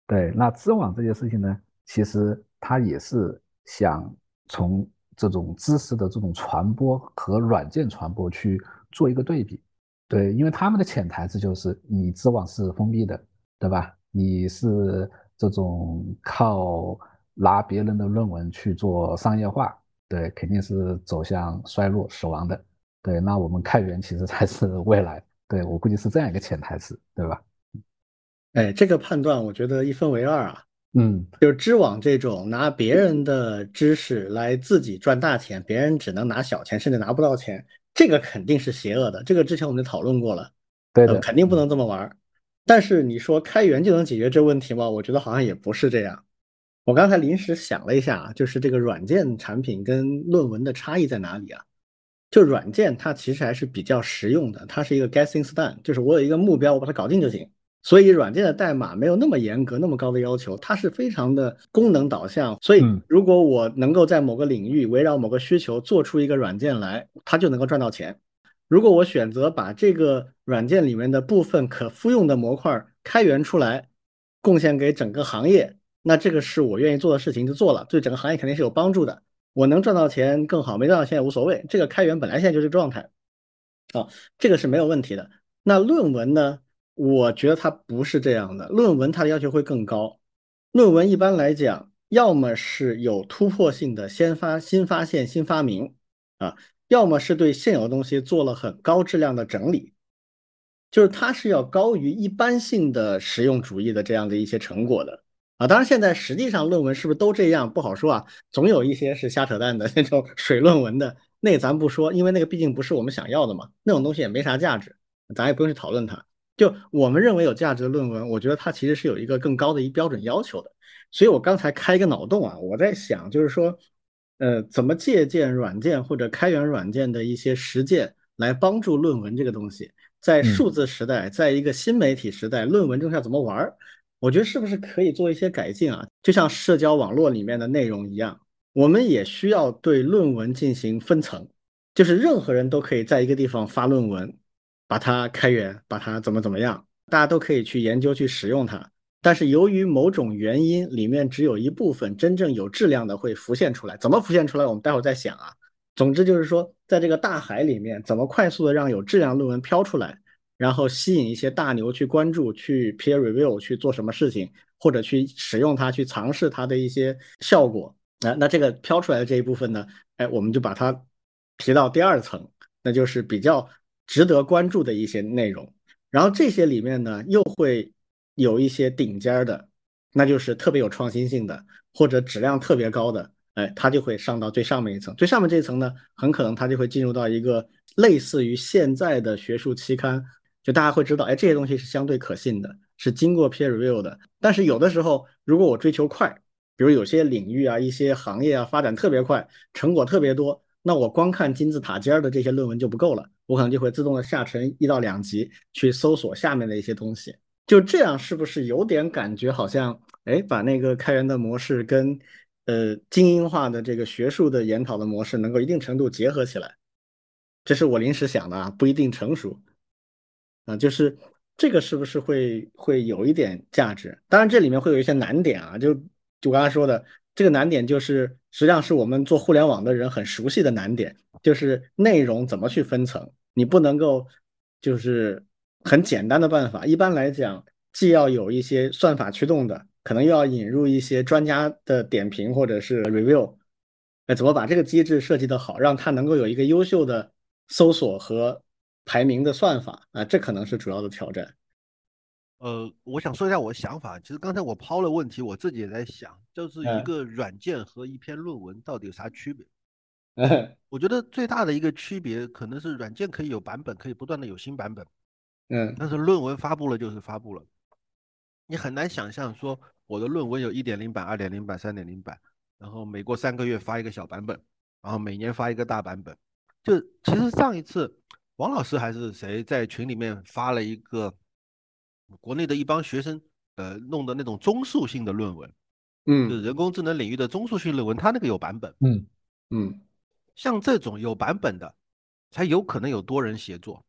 对，那知网这件事情呢，其实他也是想从这种知识的这种传播和软件传播去做一个对比。对，因为他们的潜台词就是你知网是封闭的，对吧？你是这种靠拿别人的论文去做商业化，对，肯定是走向衰落、死亡的。对，那我们开源其实才是未来。对我估计是这样一个潜台词，对吧？哎，这个判断我觉得一分为二啊。嗯，就是知网这种拿别人的知识来自己赚大钱，别人只能拿小钱，甚至拿不到钱。这个肯定是邪恶的，这个之前我们就讨论过了，对的，肯定不能这么玩。但是你说开源就能解决这问题吗？我觉得好像也不是这样。我刚才临时想了一下，就是这个软件产品跟论文的差异在哪里啊？就软件它其实还是比较实用的，它是一个 things done，就是我有一个目标，我把它搞定就行。所以软件的代码没有那么严格、那么高的要求，它是非常的功能导向。所以如果我能够在某个领域围绕某个需求做出一个软件来，它就能够赚到钱。如果我选择把这个软件里面的部分可复用的模块开源出来，贡献给整个行业，那这个是我愿意做的事情，就做了，对整个行业肯定是有帮助的。我能赚到钱更好，没赚到钱也无所谓。这个开源本来现在就是状态，啊，这个是没有问题的。那论文呢？我觉得它不是这样的，论文它的要求会更高。论文一般来讲，要么是有突破性的先发新发现、新发明啊，要么是对现有的东西做了很高质量的整理，就是它是要高于一般性的实用主义的这样的一些成果的啊。当然，现在实际上论文是不是都这样不好说啊，总有一些是瞎扯淡的那种水论文的，那咱不说，因为那个毕竟不是我们想要的嘛，那种东西也没啥价值，咱也不用去讨论它。就我们认为有价值的论文，我觉得它其实是有一个更高的一标准要求的。所以我刚才开一个脑洞啊，我在想，就是说，呃，怎么借鉴软件或者开源软件的一些实践，来帮助论文这个东西，在数字时代，在一个新媒体时代，论文中要怎么玩儿？我觉得是不是可以做一些改进啊？就像社交网络里面的内容一样，我们也需要对论文进行分层，就是任何人都可以在一个地方发论文。把它开源，把它怎么怎么样，大家都可以去研究去使用它。但是由于某种原因，里面只有一部分真正有质量的会浮现出来。怎么浮现出来？我们待会儿再想啊。总之就是说，在这个大海里面，怎么快速的让有质量论文飘出来，然后吸引一些大牛去关注、去 peer review、去做什么事情，或者去使用它、去尝试它的一些效果。那那这个飘出来的这一部分呢？哎，我们就把它提到第二层，那就是比较。值得关注的一些内容，然后这些里面呢，又会有一些顶尖的，那就是特别有创新性的，或者质量特别高的，哎，它就会上到最上面一层。最上面这一层呢，很可能它就会进入到一个类似于现在的学术期刊，就大家会知道，哎，这些东西是相对可信的，是经过 peer review 的。但是有的时候，如果我追求快，比如有些领域啊、一些行业啊发展特别快，成果特别多。那我光看金字塔尖的这些论文就不够了，我可能就会自动的下沉一到两级去搜索下面的一些东西。就这样，是不是有点感觉好像，哎，把那个开源的模式跟呃精英化的这个学术的研讨的模式能够一定程度结合起来？这是我临时想的啊，不一定成熟啊。就是这个是不是会会有一点价值？当然这里面会有一些难点啊，就就我刚才说的。这个难点就是，实际上是我们做互联网的人很熟悉的难点，就是内容怎么去分层。你不能够就是很简单的办法。一般来讲，既要有一些算法驱动的，可能又要引入一些专家的点评或者是 review。那怎么把这个机制设计的好，让它能够有一个优秀的搜索和排名的算法啊？这可能是主要的挑战。呃，我想说一下我的想法。其实刚才我抛了问题，我自己也在想，就是一个软件和一篇论文到底有啥区别？我觉得最大的一个区别可能是软件可以有版本，可以不断的有新版本。嗯，但是论文发布了就是发布了，你很难想象说我的论文有一点零版、二点零版、三点零版，然后每过三个月发一个小版本，然后每年发一个大版本。就其实上一次王老师还是谁在群里面发了一个。国内的一帮学生，呃，弄的那种综述性的论文，嗯，就是人工智能领域的综述性论文，他那个有版本，嗯嗯，像这种有版本的，才有可能有多人协作，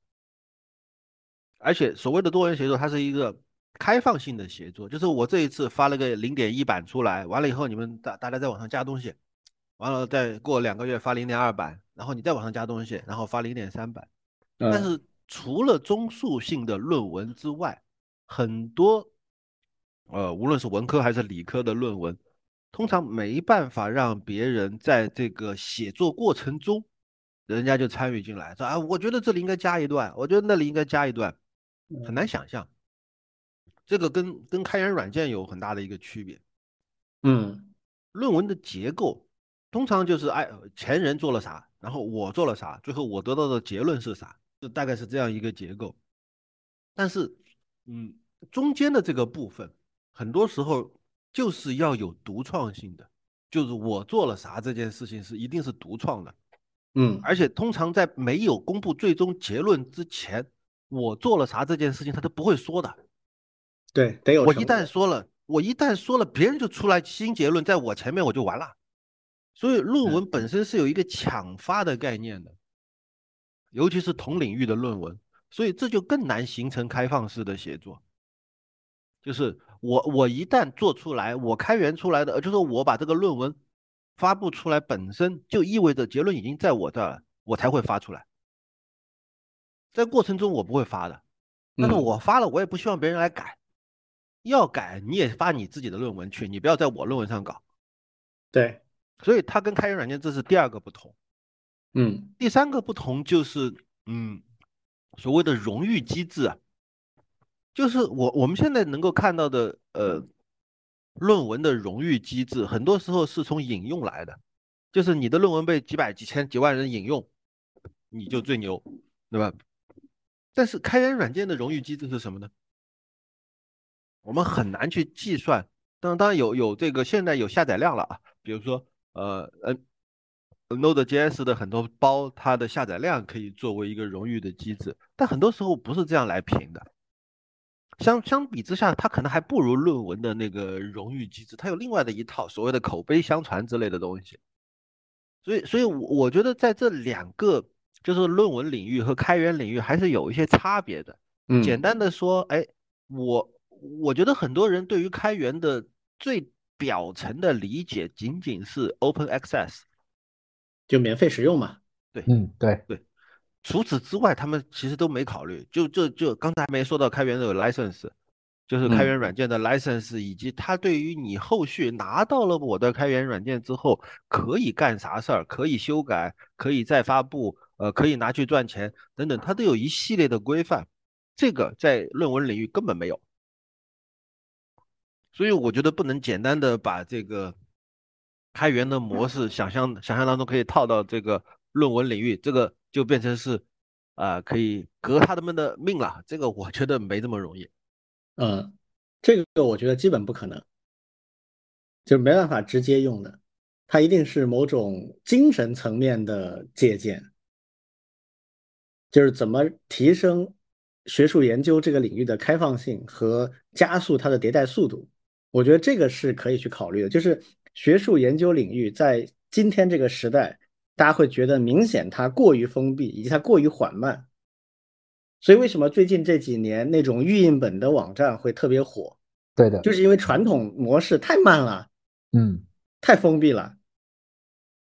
而且所谓的多人协作，它是一个开放性的协作，就是我这一次发了个零点一版出来，完了以后你们大大家在网上加东西完了再过两个月发零点二版，然后你再往上加东西，然后发零点三版。但是除了综述性的论文之外，很多呃，无论是文科还是理科的论文，通常没办法让别人在这个写作过程中，人家就参与进来，说啊，我觉得这里应该加一段，我觉得那里应该加一段，很难想象。这个跟跟开源软件有很大的一个区别。嗯，论文的结构通常就是哎，前人做了啥，然后我做了啥，最后我得到的结论是啥，就大概是这样一个结构。但是，嗯，中间的这个部分，很多时候就是要有独创性的，就是我做了啥这件事情是一定是独创的。嗯，而且通常在没有公布最终结论之前，我做了啥这件事情他都不会说的。对，得有我一旦说了，我一旦说了，别人就出来新结论，在我前面我就完了。所以论文本身是有一个抢发的概念的，尤其是同领域的论文，所以这就更难形成开放式的写作。就是我我一旦做出来，我开源出来的，就是我把这个论文发布出来，本身就意味着结论已经在我这儿，我才会发出来。在过程中我不会发的，但是我发了，我也不希望别人来改。要改你也发你自己的论文去，你不要在我论文上搞。对，所以它跟开源软件这是第二个不同。嗯，第三个不同就是嗯，所谓的荣誉机制啊，就是我我们现在能够看到的呃，论文的荣誉机制，很多时候是从引用来的，就是你的论文被几百几千几万人引用，你就最牛，对吧？但是开源软件的荣誉机制是什么呢？我们很难去计算，当当然有有这个现在有下载量了啊，比如说呃呃，Node.js 的很多包，它的下载量可以作为一个荣誉的机制，但很多时候不是这样来评的。相相比之下，它可能还不如论文的那个荣誉机制，它有另外的一套所谓的口碑相传之类的东西。所以，所以，我我觉得在这两个就是论文领域和开源领域还是有一些差别的。嗯，简单的说，哎，我。我觉得很多人对于开源的最表层的理解仅仅是 open access，就免费使用嘛。对，嗯，对对。除此之外，他们其实都没考虑。就就就刚才没说到开源的 license，就是开源软件的 license，以及它对于你后续拿到了我的开源软件之后可以干啥事儿，可以修改，可以再发布，呃，可以拿去赚钱等等，它都有一系列的规范。这个在论文领域根本没有。所以我觉得不能简单的把这个开源的模式想象想象当中可以套到这个论文领域，这个就变成是啊可以革他们的命了。这个我觉得没这么容易。嗯，这个我觉得基本不可能，就没办法直接用的，它一定是某种精神层面的借鉴，就是怎么提升学术研究这个领域的开放性和加速它的迭代速度。我觉得这个是可以去考虑的，就是学术研究领域在今天这个时代，大家会觉得明显它过于封闭，以及它过于缓慢。所以为什么最近这几年那种预印本的网站会特别火？对的，就是因为传统模式太慢了，嗯，太封闭了，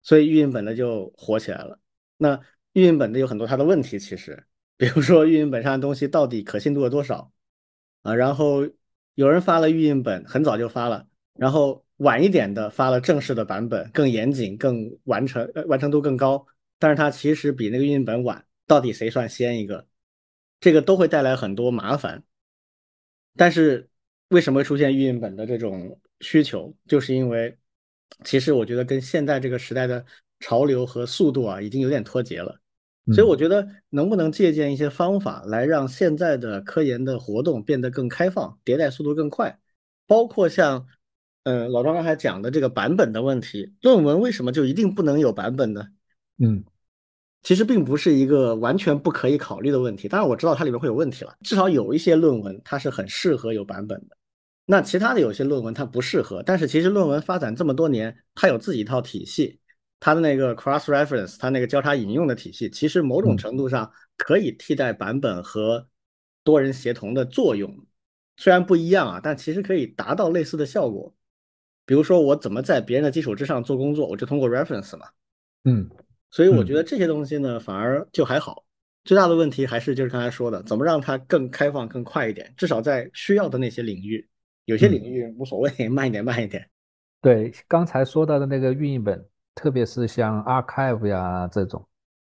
所以预印本的就火起来了。那预印本的有很多它的问题，其实，比如说预印本上的东西到底可信度有多少啊？然后。有人发了预印本，很早就发了，然后晚一点的发了正式的版本，更严谨、更完成、呃完成度更高。但是它其实比那个预印本晚，到底谁算先一个？这个都会带来很多麻烦。但是为什么会出现预印本的这种需求？就是因为其实我觉得跟现在这个时代的潮流和速度啊，已经有点脱节了。所以我觉得能不能借鉴一些方法来让现在的科研的活动变得更开放，迭代速度更快，包括像，嗯，老庄刚才讲的这个版本的问题，论文为什么就一定不能有版本呢？嗯，其实并不是一个完全不可以考虑的问题。当然我知道它里面会有问题了，至少有一些论文它是很适合有版本的，那其他的有些论文它不适合。但是其实论文发展这么多年，它有自己一套体系。它的那个 cross reference，它那个交叉引用的体系，其实某种程度上可以替代版本和多人协同的作用，虽然不一样啊，但其实可以达到类似的效果。比如说我怎么在别人的基础之上做工作，我就通过 reference 嘛。嗯，所以我觉得这些东西呢，反而就还好。最大的问题还是就是刚才说的，怎么让它更开放、更快一点？至少在需要的那些领域，有些领域无所谓，慢一点，慢一点。对，刚才说到的那个运营本，特别是像 Archive 呀这种，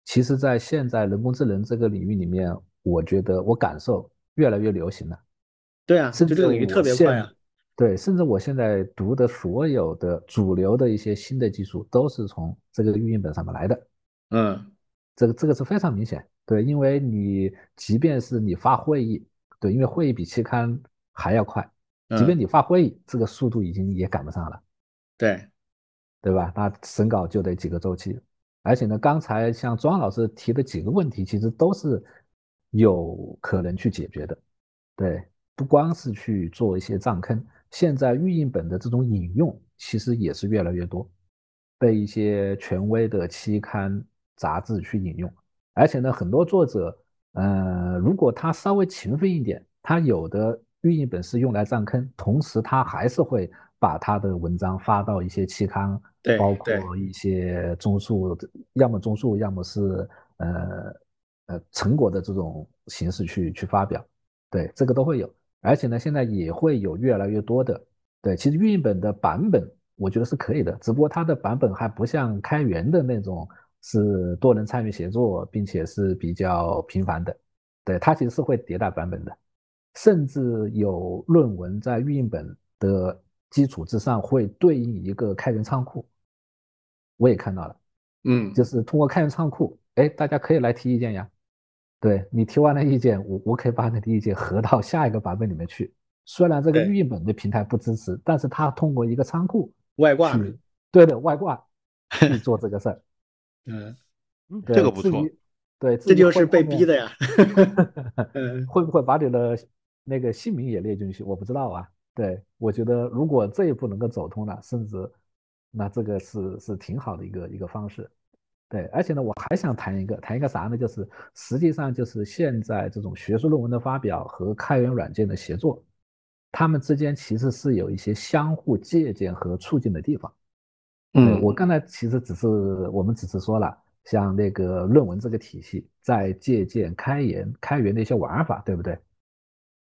其实在现在人工智能这个领域里面，我觉得我感受越来越流行了。对啊，甚至这个领域特别快啊。对，甚至我现在读的所有的主流的一些新的技术，都是从这个运营本上面来的。嗯，这个这个是非常明显。对，因为你即便是你发会议，对，因为会议比期刊还要快，即便你发会议，这个速度已经也赶不上了。对，对吧？那审稿就得几个周期，而且呢，刚才像庄老师提的几个问题，其实都是有可能去解决的。对，不光是去做一些账坑，现在预印本的这种引用其实也是越来越多，被一些权威的期刊杂志去引用。而且呢，很多作者，呃，如果他稍微勤奋一点，他有的预印本是用来占坑，同时他还是会把他的文章发到一些期刊，包括一些综述，要么综述，要么是呃呃成果的这种形式去去发表，对，这个都会有。而且呢，现在也会有越来越多的，对，其实预印本的版本我觉得是可以的，只不过它的版本还不像开源的那种。是多人参与协作，并且是比较频繁的，对它其实是会迭代版本的，甚至有论文在预印本的基础之上会对应一个开源仓库，我也看到了，嗯，就是通过开源仓库，哎，大家可以来提意见呀，对你提完了意见，我我可以把你的意见合到下一个版本里面去，虽然这个预印本的平台不支持，但是它通过一个仓库外挂，对的外挂 去做这个事儿。嗯，这个不错。对，这就是被逼的呀。会不会把你的那个姓名也列进去？我不知道啊。对，我觉得如果这一步能够走通了，甚至那这个是是挺好的一个一个方式。对，而且呢，我还想谈一个谈一个啥呢？就是实际上就是现在这种学术论文的发表和开源软件的协作，他们之间其实是有一些相互借鉴和促进的地方。嗯，我刚才其实只是我们只是说了，像那个论文这个体系在借鉴开源开源的一些玩法，对不对？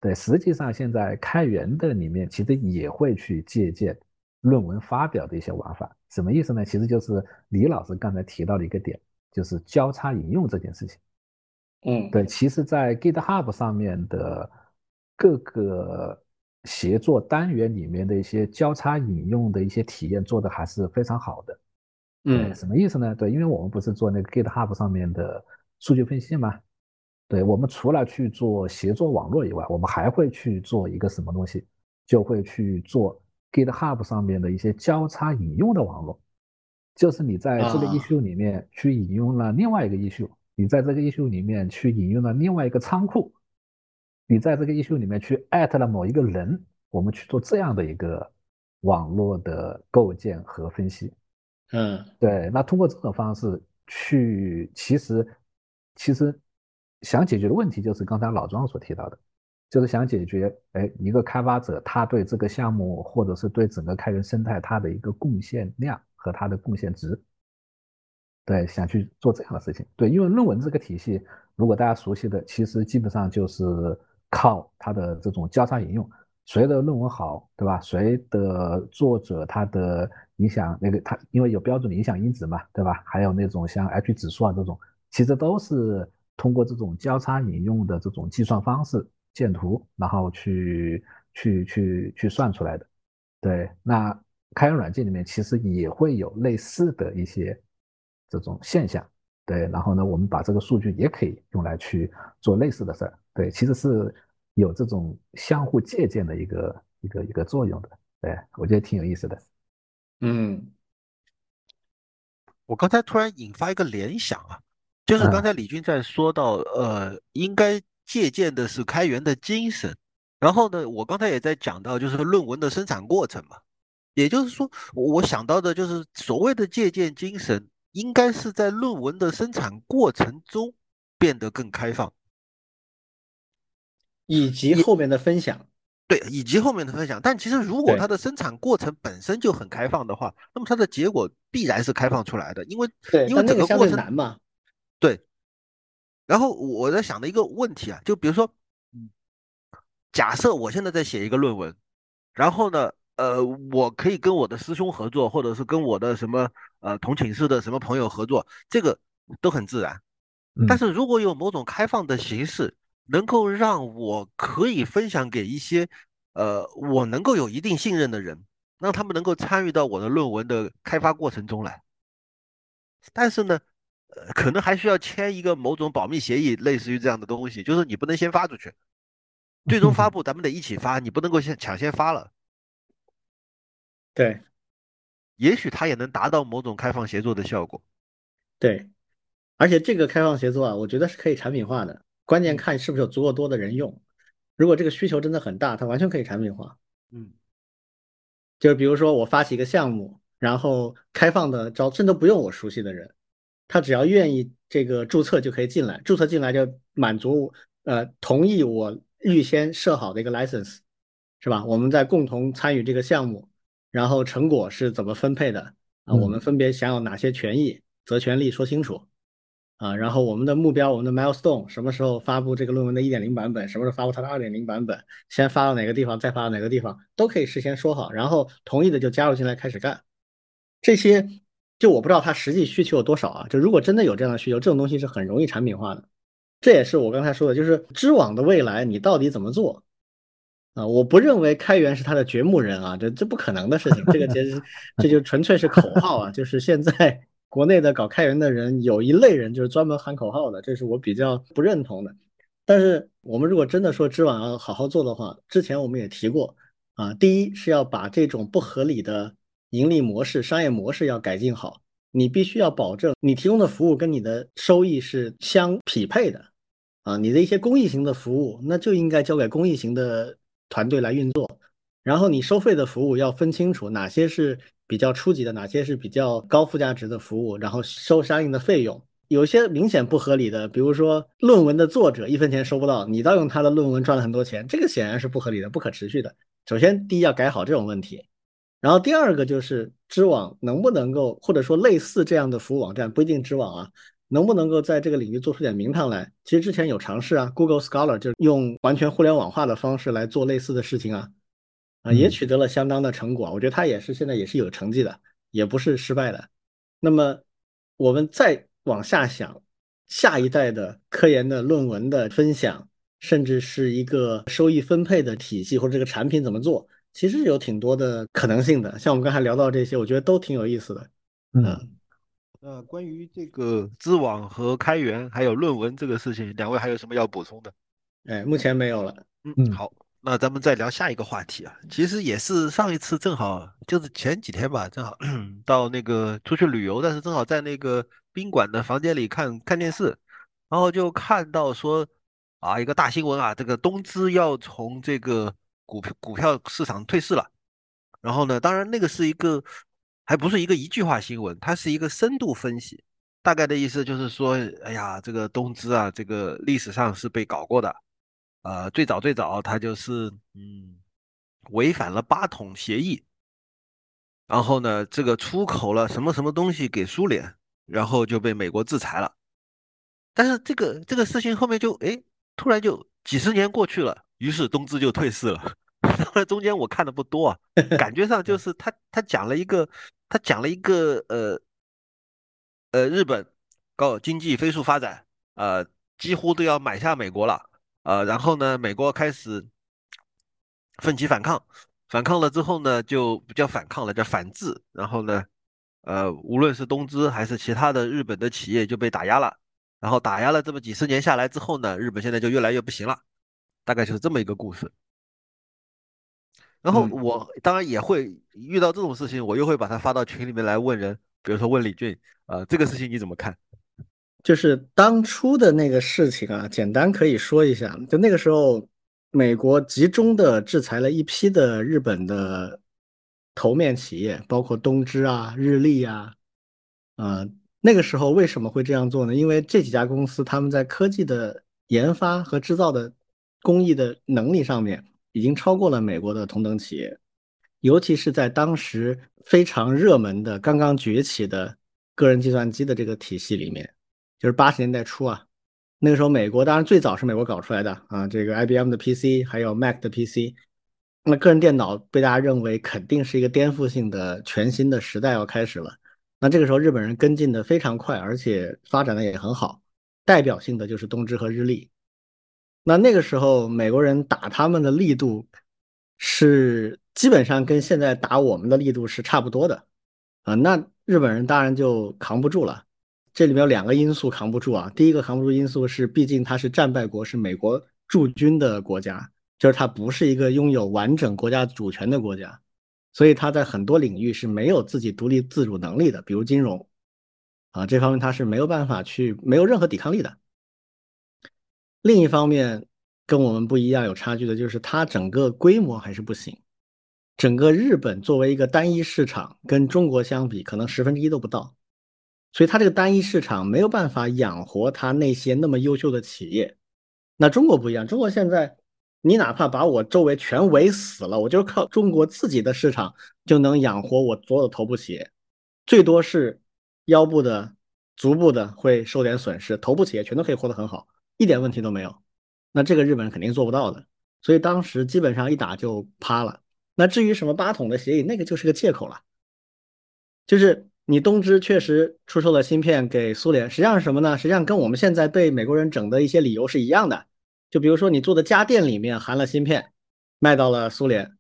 对，实际上现在开源的里面其实也会去借鉴论文发表的一些玩法，什么意思呢？其实就是李老师刚才提到的一个点，就是交叉引用这件事情。嗯，对，其实，在 GitHub 上面的各个。协作单元里面的一些交叉引用的一些体验做的还是非常好的，嗯，什么意思呢？对，因为我们不是做那个 GitHub 上面的数据分析吗？对，我们除了去做协作网络以外，我们还会去做一个什么东西？就会去做 GitHub 上面的一些交叉引用的网络，就是你在这个 issue 里面去引用了另外一个 issue，你在这个 issue 里面去引用了另外一个仓库。你在这个 issue 里面去艾特了某一个人，我们去做这样的一个网络的构建和分析。嗯，对。那通过这种方式去，其实其实想解决的问题就是刚才老庄所提到的，就是想解决，哎，一个开发者他对这个项目或者是对整个开源生态它的一个贡献量和它的贡献值。对，想去做这样的事情。对，因为论文这个体系，如果大家熟悉的，其实基本上就是。靠它的这种交叉引用，谁的论文好，对吧？谁的作者他的影响那个他，因为有标准的影响因子嘛，对吧？还有那种像 H 指数啊这种，其实都是通过这种交叉引用的这种计算方式建图，然后去去去去算出来的。对，那开源软件里面其实也会有类似的一些这种现象。对，然后呢，我们把这个数据也可以用来去做类似的事儿。对，其实是有这种相互借鉴的一个一个一个作用的。对，我觉得挺有意思的。嗯，我刚才突然引发一个联想啊，就是刚才李军在说到，呃，应该借鉴的是开源的精神。然后呢，我刚才也在讲到，就是论文的生产过程嘛。也就是说，我想到的就是所谓的借鉴精神。应该是在论文的生产过程中变得更开放，以及后面的分享。对，以及后面的分享。但其实如果它的生产过程本身就很开放的话，那么它的结果必然是开放出来的，因为对，因为整个过程对难嘛。对。然后我在想的一个问题啊，就比如说，嗯，假设我现在在写一个论文，然后呢，呃，我可以跟我的师兄合作，或者是跟我的什么呃同寝室的什么朋友合作，这个都很自然。但嗯是如果有某种开放的形式，能够让我可以分享给一些呃我能够有一定信任的人，让他们能够参与到我的论文的开发过程中来。但是呢，呃，可能还需要签一个某种保密协议，类似于这样的东西，就是你不能先发出去，最终发布咱们得一起发，你不能够先抢先发了。对也许它也能达到某种开放协作的效果。对，而且这个开放协作啊，我觉得是可以产品化的，关键嗯看是不是有足够多的人用。如果这个需求真的很大，它完全可以产品化。嗯就是比如说我发起一个项目，然后开放的招，甚至不用我熟悉的人，他只要愿意这个注册就可以进来，注册进来就满足呃同意我预先设好的一个 license，是吧？我们在共同参与这个项目，然后成果是怎么分配的啊？我们嗯分别享有哪些权益，责权利说清楚。啊，然后我们的目标，我们的 milestone，什么时候发布这个论文的一点零版本，什么时候发布它的二点零版本，先发到哪个地方，再发到哪个地方，都可以事先说好，然后同意的就加入进来开始干。这些就我不知道它实际需求有多少啊，就如果真的有这样的需求，这种东西是很容易产品化的。这也是我刚才说的，就是知网的未来你到底怎么做啊？我不认为开源是他的掘墓人啊，这这不可能的事情，这个其实这就纯粹是口号啊，就是现在。国内的搞开源的人有一类人就是专门喊口号的，这是我比较不认同的。但是我们如果真的说知网要好好做的话，之前我们也提过啊，第一是要把这种不合理的盈利模式、商业模式要改进好，你必须要保证你提供的服务跟你的收益是相匹配的啊，你的一些公益型的服务那就应该交给公益型的团队来运作，然后你收费的服务要分清楚哪些是。比较初级的，哪些是比较高附加值的服务，然后收相应的费用。有些明显不合理的，比如说论文的作者一分钱收不到，你倒用他的论文赚了很多钱，这个显然是不合理的、不可持续的。首先，第一要改好这种问题，然后第二个就是知网能不能够，或者说类似这样的服务网站，不一定知网啊，能不能够在这个领域做出点名堂来？其实之前有尝试啊，Google Scholar 就用完全互联网化的方式来做类似的事情啊。啊，也取得了相当的成果，我觉得它也是现在也是有成绩的，也不是失败的。那么我们再往下想，下一代的科研的论文的分享，甚至是一个收益分配的体系或者这个产品怎么做，其实有挺多的可能性的。像我们刚才聊到这些，我觉得都挺有意思的。嗯，那关于这个知网和开源还有论文这个事情，两位还有什么要补充的？哎，目前没有了。嗯，嗯好。那咱们再聊下一个话题啊，其实也是上一次正好就是前几天吧，正好 到那个出去旅游，但是正好在那个宾馆的房间里看看电视，然后就看到说啊一个大新闻啊，这个东芝要从这个股票股票市场退市了。然后呢，当然那个是一个还不是一个一句话新闻，它是一个深度分析，大概的意思就是说，哎呀，这个东芝啊，这个历史上是被搞过的。呃，最早最早，他就是嗯，违反了八桶协议，然后呢，这个出口了什么什么东西给苏联，然后就被美国制裁了。但是这个这个事情后面就哎，突然就几十年过去了，于是东芝就退市了。当然中间我看的不多啊，感觉上就是他他讲了一个他讲了一个呃呃日本高经济飞速发展，呃几乎都要买下美国了。呃，然后呢，美国开始奋起反抗，反抗了之后呢，就不叫反抗了，叫反制。然后呢，呃，无论是东芝还是其他的日本的企业就被打压了。然后打压了这么几十年下来之后呢，日本现在就越来越不行了，大概就是这么一个故事。然后我当然也会遇到这种事情，我又会把它发到群里面来问人，比如说问李俊，呃，这个事情你怎么看？就是当初的那个事情啊，简单可以说一下。就那个时候，美国集中的制裁了一批的日本的头面企业，包括东芝啊、日立啊。啊，那个时候为什么会这样做呢？因为这几家公司他们在科技的研发和制造的工艺的能力上面已经超过了美国的同等企业，尤其是在当时非常热门的、刚刚崛起的个人计算机的这个体系里面，就是八十年代初啊，那个时候美国当然最早是美国搞出来的啊，这个 IBM 的 PC 还有 Mac 的 PC，那个人电脑被大家认为肯定是一个颠覆性的全新的时代要开始了。那这个时候日本人跟进的非常快，而且发展的也很好，代表性的就是东芝和日立。那那个时候，美国人打他们的力度是基本上跟现在打我们的力度是差不多的啊。那日本人当然就扛不住了。这里面有两个因素扛不住啊。第一个扛不住因素是，毕竟它是战败国，是美国驻军的国家，就是它不是一个拥有完整国家主权的国家，所以它在很多领域是没有自己独立自主能力的，比如金融啊这方面它是没有办法去没有任何抵抗力的。另一方面，跟我们不一样、有差距的就是，它整个规模还是不行。整个日本作为一个单一市场，跟中国相比，可能十分之一都不到。所以它这个单一市场没有办法养活它那些那么优秀的企业。那中国不一样，中国现在你哪怕把我周围全围死了，我就靠中国自己的市场就能养活我所有的头部企业，最多是腰部的、足部的会受点损失，头部企业全都可以活得很好。一点问题都没有，那这个日本肯定做不到的，所以当时基本上一打就趴了。那至于什么八桶的协议，那个就是个借口了。就是你东芝确实出售了芯片给苏联，实际上是什么呢？实际上跟我们现在被美国人整的一些理由是一样的。就比如说你做的家电里面含了芯片，卖到了苏联，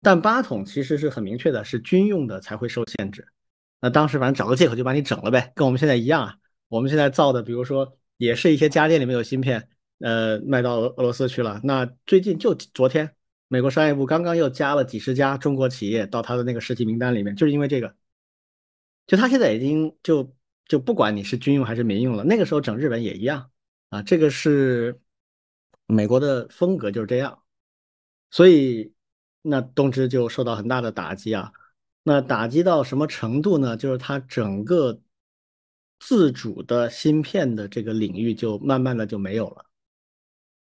但八桶其实是很明确的，是军用的才会受限制。那当时反正找个借口就把你整了呗，跟我们现在一样啊。我们现在造的，比如说。也是一些家电里面有芯片，呃，卖到俄罗斯去了。那最近就昨天，美国商业部刚刚又加了几十家中国企业到他的那个实体名单里面，就是因为这个。就他现在已经就就不管你是军用还是民用了，那个时候整日本也一样啊。这个是美国的风格就是这样，所以那东芝就受到很大的打击啊。那打击到什么程度呢？就是它整个。自主的芯片的这个领域就慢慢的就没有了，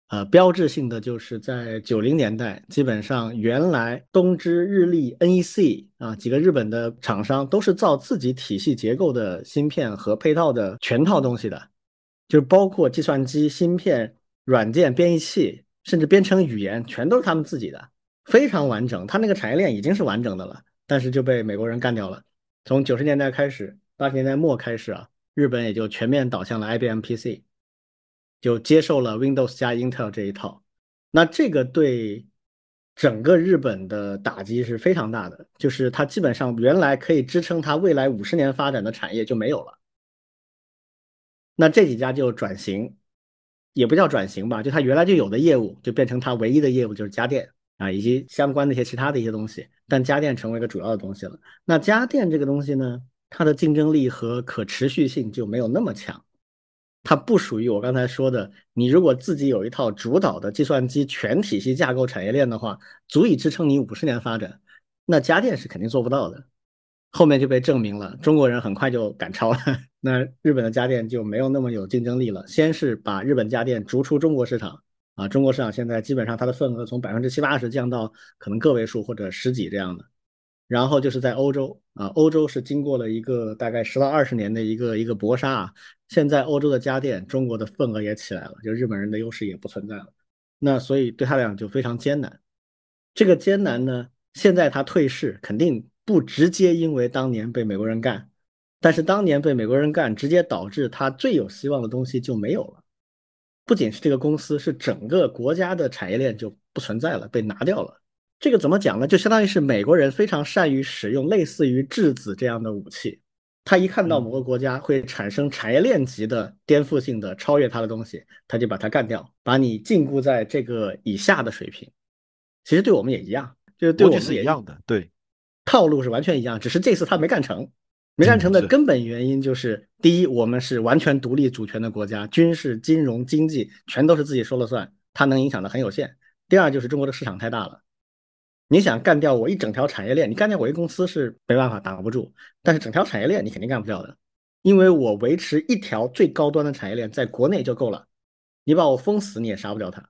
呃，标志性的就是在九零年代，基本上原来东芝、日立、NEC 啊几个日本的厂商都是造自己体系结构的芯片和配套的全套东西的，就是包括计算机芯片、软件、编译器，甚至编程语言，全都是他们自己的，非常完整。他那个产业链已经是完整的了，但是就被美国人干掉了。从九十年代开始，八十年代末开始啊。日本也就全面倒向了 IBM PC，就接受了 Windows 加 Intel 这一套。那这个对整个日本的打击是非常大的，就是它基本上原来可以支撑它未来五十年发展的产业就没有了。那这几家就转型，也不叫转型吧，就它原来就有的业务就变成它唯一的业务就是家电啊，以及相关的一些其他的一些东西，但家电成为一个主要的东西了。那家电这个东西呢？它的竞争力和可持续性就没有那么强，它不属于我刚才说的。你如果自己有一套主导的计算机全体系架构产业链的话，足以支撑你五十年发展，那家电是肯定做不到的。后面就被证明了，中国人很快就赶超了，那日本的家电就没有那么有竞争力了。先是把日本家电逐出中国市场啊，中国市场现在基本上它的份额从百分之七八十降到可能个位数或者十几这样的。然后就是在欧洲啊，欧洲是经过了一个大概十到二十年的一个一个搏杀啊，现在欧洲的家电，中国的份额也起来了，就日本人的优势也不存在了。那所以对他来讲就非常艰难。这个艰难呢，现在他退市肯定不直接因为当年被美国人干，但是当年被美国人干，直接导致他最有希望的东西就没有了。不仅是这个公司，是整个国家的产业链就不存在了，被拿掉了。这个怎么讲呢？就相当于是美国人非常善于使用类似于质子这样的武器，他一看到某个国家会产生产业链级的颠覆性的超越他的东西，他就把它干掉，把你禁锢在这个以下的水平。其实对我们也一样，就是对我们也一样的，对，套路是完全一样，只是这次他没干成。没干成的根本原因就是：第一，我们是完全独立主权的国家，军事、金融、经济全都是自己说了算，它能影响的很有限；第二，就是中国的市场太大了。你想干掉我一整条产业链，你干掉我一公司是没办法挡不住，但是整条产业链你肯定干不掉的，因为我维持一条最高端的产业链在国内就够了，你把我封死你也杀不掉它。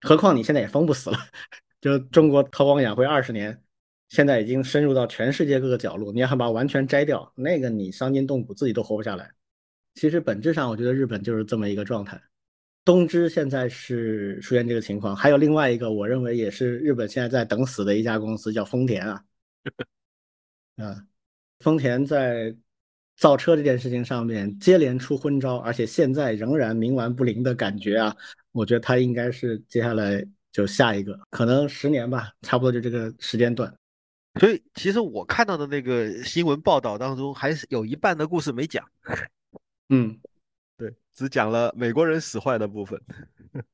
何况你现在也封不死了，就中国韬光养晦二十年，现在已经深入到全世界各个角落，你要把完全摘掉，那个你伤筋动骨，自己都活不下来。其实本质上，我觉得日本就是这么一个状态。东芝现在是出现这个情况，还有另外一个，我认为也是日本现在在等死的一家公司，叫丰田啊。啊，丰田在造车这件事情上面接连出昏招，而且现在仍然冥顽不灵的感觉啊，我觉得它应该是接下来就下一个，可能十年吧，差不多就这个时间段。所以其实我看到的那个新闻报道当中，还是有一半的故事没讲。嗯，对，只讲了美国人使坏的部分。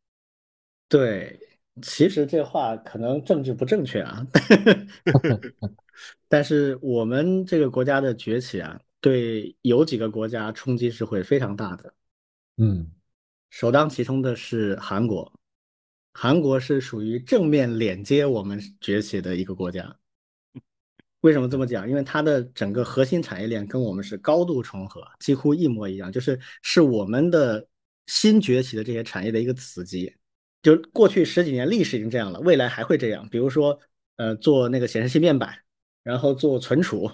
对，其实这话可能政治不正确啊。但是我们这个国家的崛起啊，对有几个国家冲击是会非常大的。嗯，首当其冲的是韩国，韩国是属于正面连接我们崛起的一个国家。为什么这么讲？因为它的整个核心产业链跟我们是高度重合，几乎一模一样，就是是我们的新崛起的这些产业的一个子集。就过去十几年历史已经这样了，未来还会这样。比如说，呃，做那个显示器面板。然后做存储、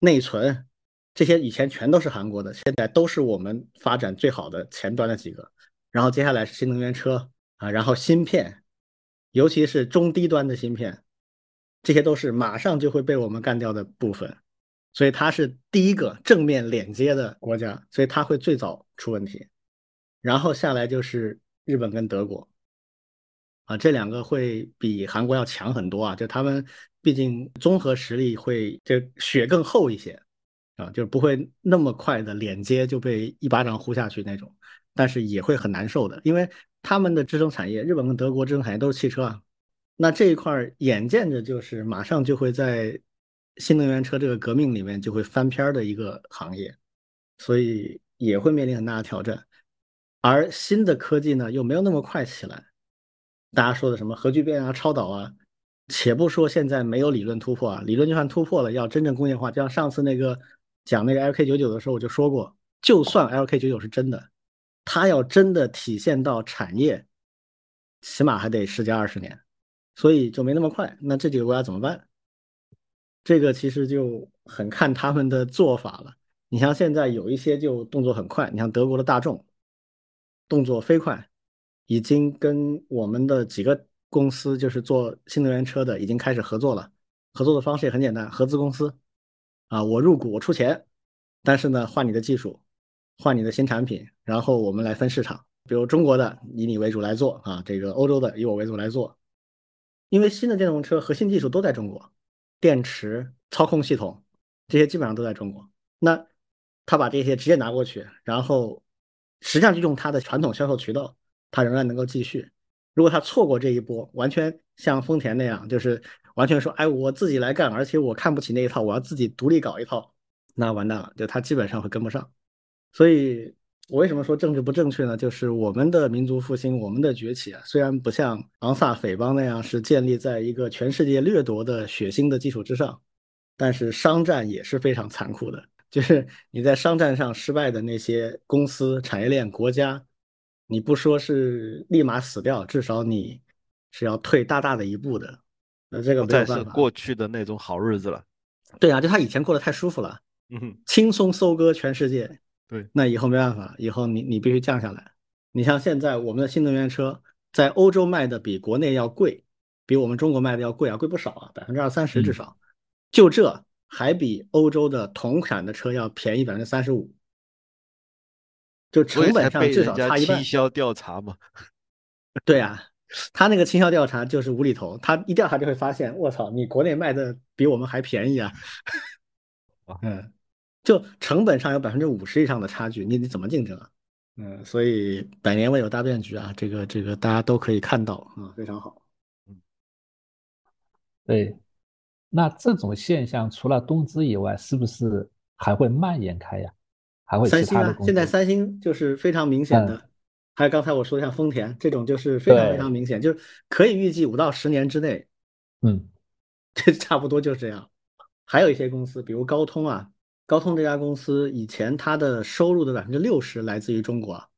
内存，这些以前全都是韩国的，现在都是我们发展最好的前端的几个。然后接下来是新能源车啊，然后芯片，尤其是中低端的芯片，这些都是马上就会被我们干掉的部分。所以它是第一个正面连接的国家，所以它会最早出问题。然后下来就是日本跟德国。啊，这两个会比韩国要强很多啊！就他们毕竟综合实力会就血更厚一些啊，就不会那么快的连接就被一巴掌呼下去那种，但是也会很难受的，因为他们的支撑产业，日本跟德国支撑产业都是汽车啊，那这一块眼见着就是马上就会在新能源车这个革命里面就会翻篇的一个行业，所以也会面临很大的挑战，而新的科技呢又没有那么快起来。大家说的什么核聚变啊、超导啊，且不说现在没有理论突破啊，理论就算突破了，要真正工业化，就像上次那个讲那个 LK99 的时候，我就说过，就算 LK99 是真的，它要真的体现到产业，起码还得十几二十年，所以就没那么快。那这几个国家怎么办？这个其实就很看他们的做法了。你像现在有一些就动作很快，你像德国的大众，动作飞快。已经跟我们的几个公司，就是做新能源车的，已经开始合作了。合作的方式也很简单，合资公司啊，我入股，我出钱，但是呢，换你的技术，换你的新产品，然后我们来分市场。比如中国的以你为主来做啊，这个欧洲的以我为主来做。因为新的电动车核心技术都在中国，电池、操控系统这些基本上都在中国。那他把这些直接拿过去，然后实际上就用他的传统销售渠道。它仍然能够继续。如果他错过这一波，完全像丰田那样，就是完全说，哎，我自己来干，而且我看不起那一套，我要自己独立搞一套，那完蛋了，就他基本上会跟不上。所以，我为什么说政治不正确呢？就是我们的民族复兴，我们的崛起啊，虽然不像昂萨匪帮那样是建立在一个全世界掠夺的血腥的基础之上，但是商战也是非常残酷的。就是你在商战上失败的那些公司、产业链、国家。你不说是立马死掉，至少你是要退大大的一步的。那这个没有办法。过去的那种好日子了。对啊，就他以前过得太舒服了，嗯，轻松收割全世界。对，那以后没办法，以后你你必须降下来。你像现在我们的新能源车在欧洲卖的比国内要贵，比我们中国卖的要贵啊，贵不少啊，百分之二三十至少。就这还比欧洲的同款的车要便宜百分之三十五。就成本上至少差一半。倾销调查嘛，对啊，他那个倾销调查就是无厘头，他一调查就会发现，我操，你国内卖的比我们还便宜啊！嗯，就成本上有百分之五十以上的差距，你你怎么竞争啊？嗯，所以百年未有大变局啊，这个这个大家都可以看到啊，非常好。嗯，对，那这种现象除了东芝以外，是不是还会蔓延开呀？还会三星啊，现在三星就是非常明显的，还有刚才我说的像丰田这种，就是非常非常明显，就是可以预计五到十年之内，嗯，这差不多就是这样。还有一些公司，比如高通啊，高通这家公司以前它的收入的百分之六十来自于中国，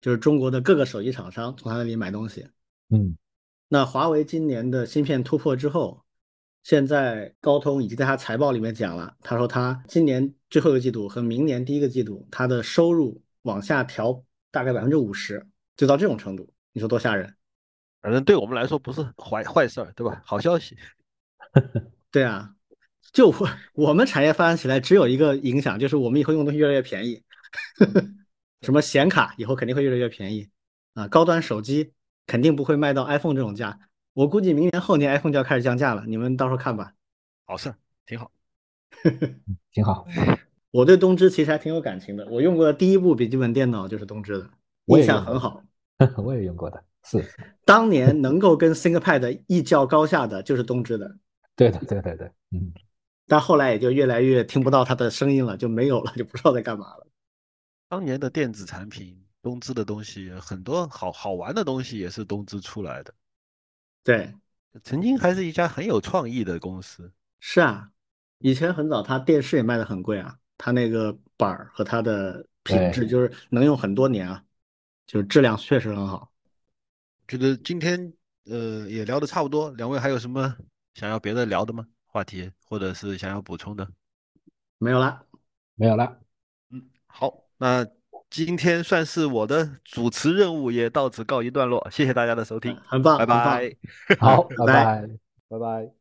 就是中国的各个手机厂商从它那里买东西，嗯，那华为今年的芯片突破之后，现在高通已经在他财报里面讲了，他说他今年最后一个季度和明年第一个季度，它的收入往下调大概百分之五十，就到这种程度，你说多吓人？反正对我们来说不是坏坏事儿，对吧？好消息。对啊，就我 我们产业发展起来只有一个影响，就是我们以后用的东西越来越便宜，什么显卡以后肯定会越来越便宜啊，高端手机。肯定不会卖到 iPhone 这种价，我估计明年后年 iPhone 就要开始降价了，你们到时候看吧。好事，挺好，挺好。我对东芝其实还挺有感情的，我用过的第一部笔记本电脑就是东芝的，印象很好。我也用过的，是当年能够跟 ThinkPad 一较高下的就是东芝的。对的，对对对，嗯。但后来也就越来越听不到它的声音了，就没有了，就不知道在干嘛了。当年的电子产品。东芝的东西很多，好好玩的东西也是东芝出来的。对，曾经还是一家很有创意的公司。是啊，以前很早，它电视也卖的很贵啊，它那个板儿和它的品质就是能用很多年啊，就是质量确实很好。觉得今天呃也聊的差不多，两位还有什么想要别的聊的吗？话题或者是想要补充的？没有了，没有了。嗯，好，那。今天算是我的主持任务也到此告一段落，谢谢大家的收听，很棒，拜拜，好，拜拜，拜拜。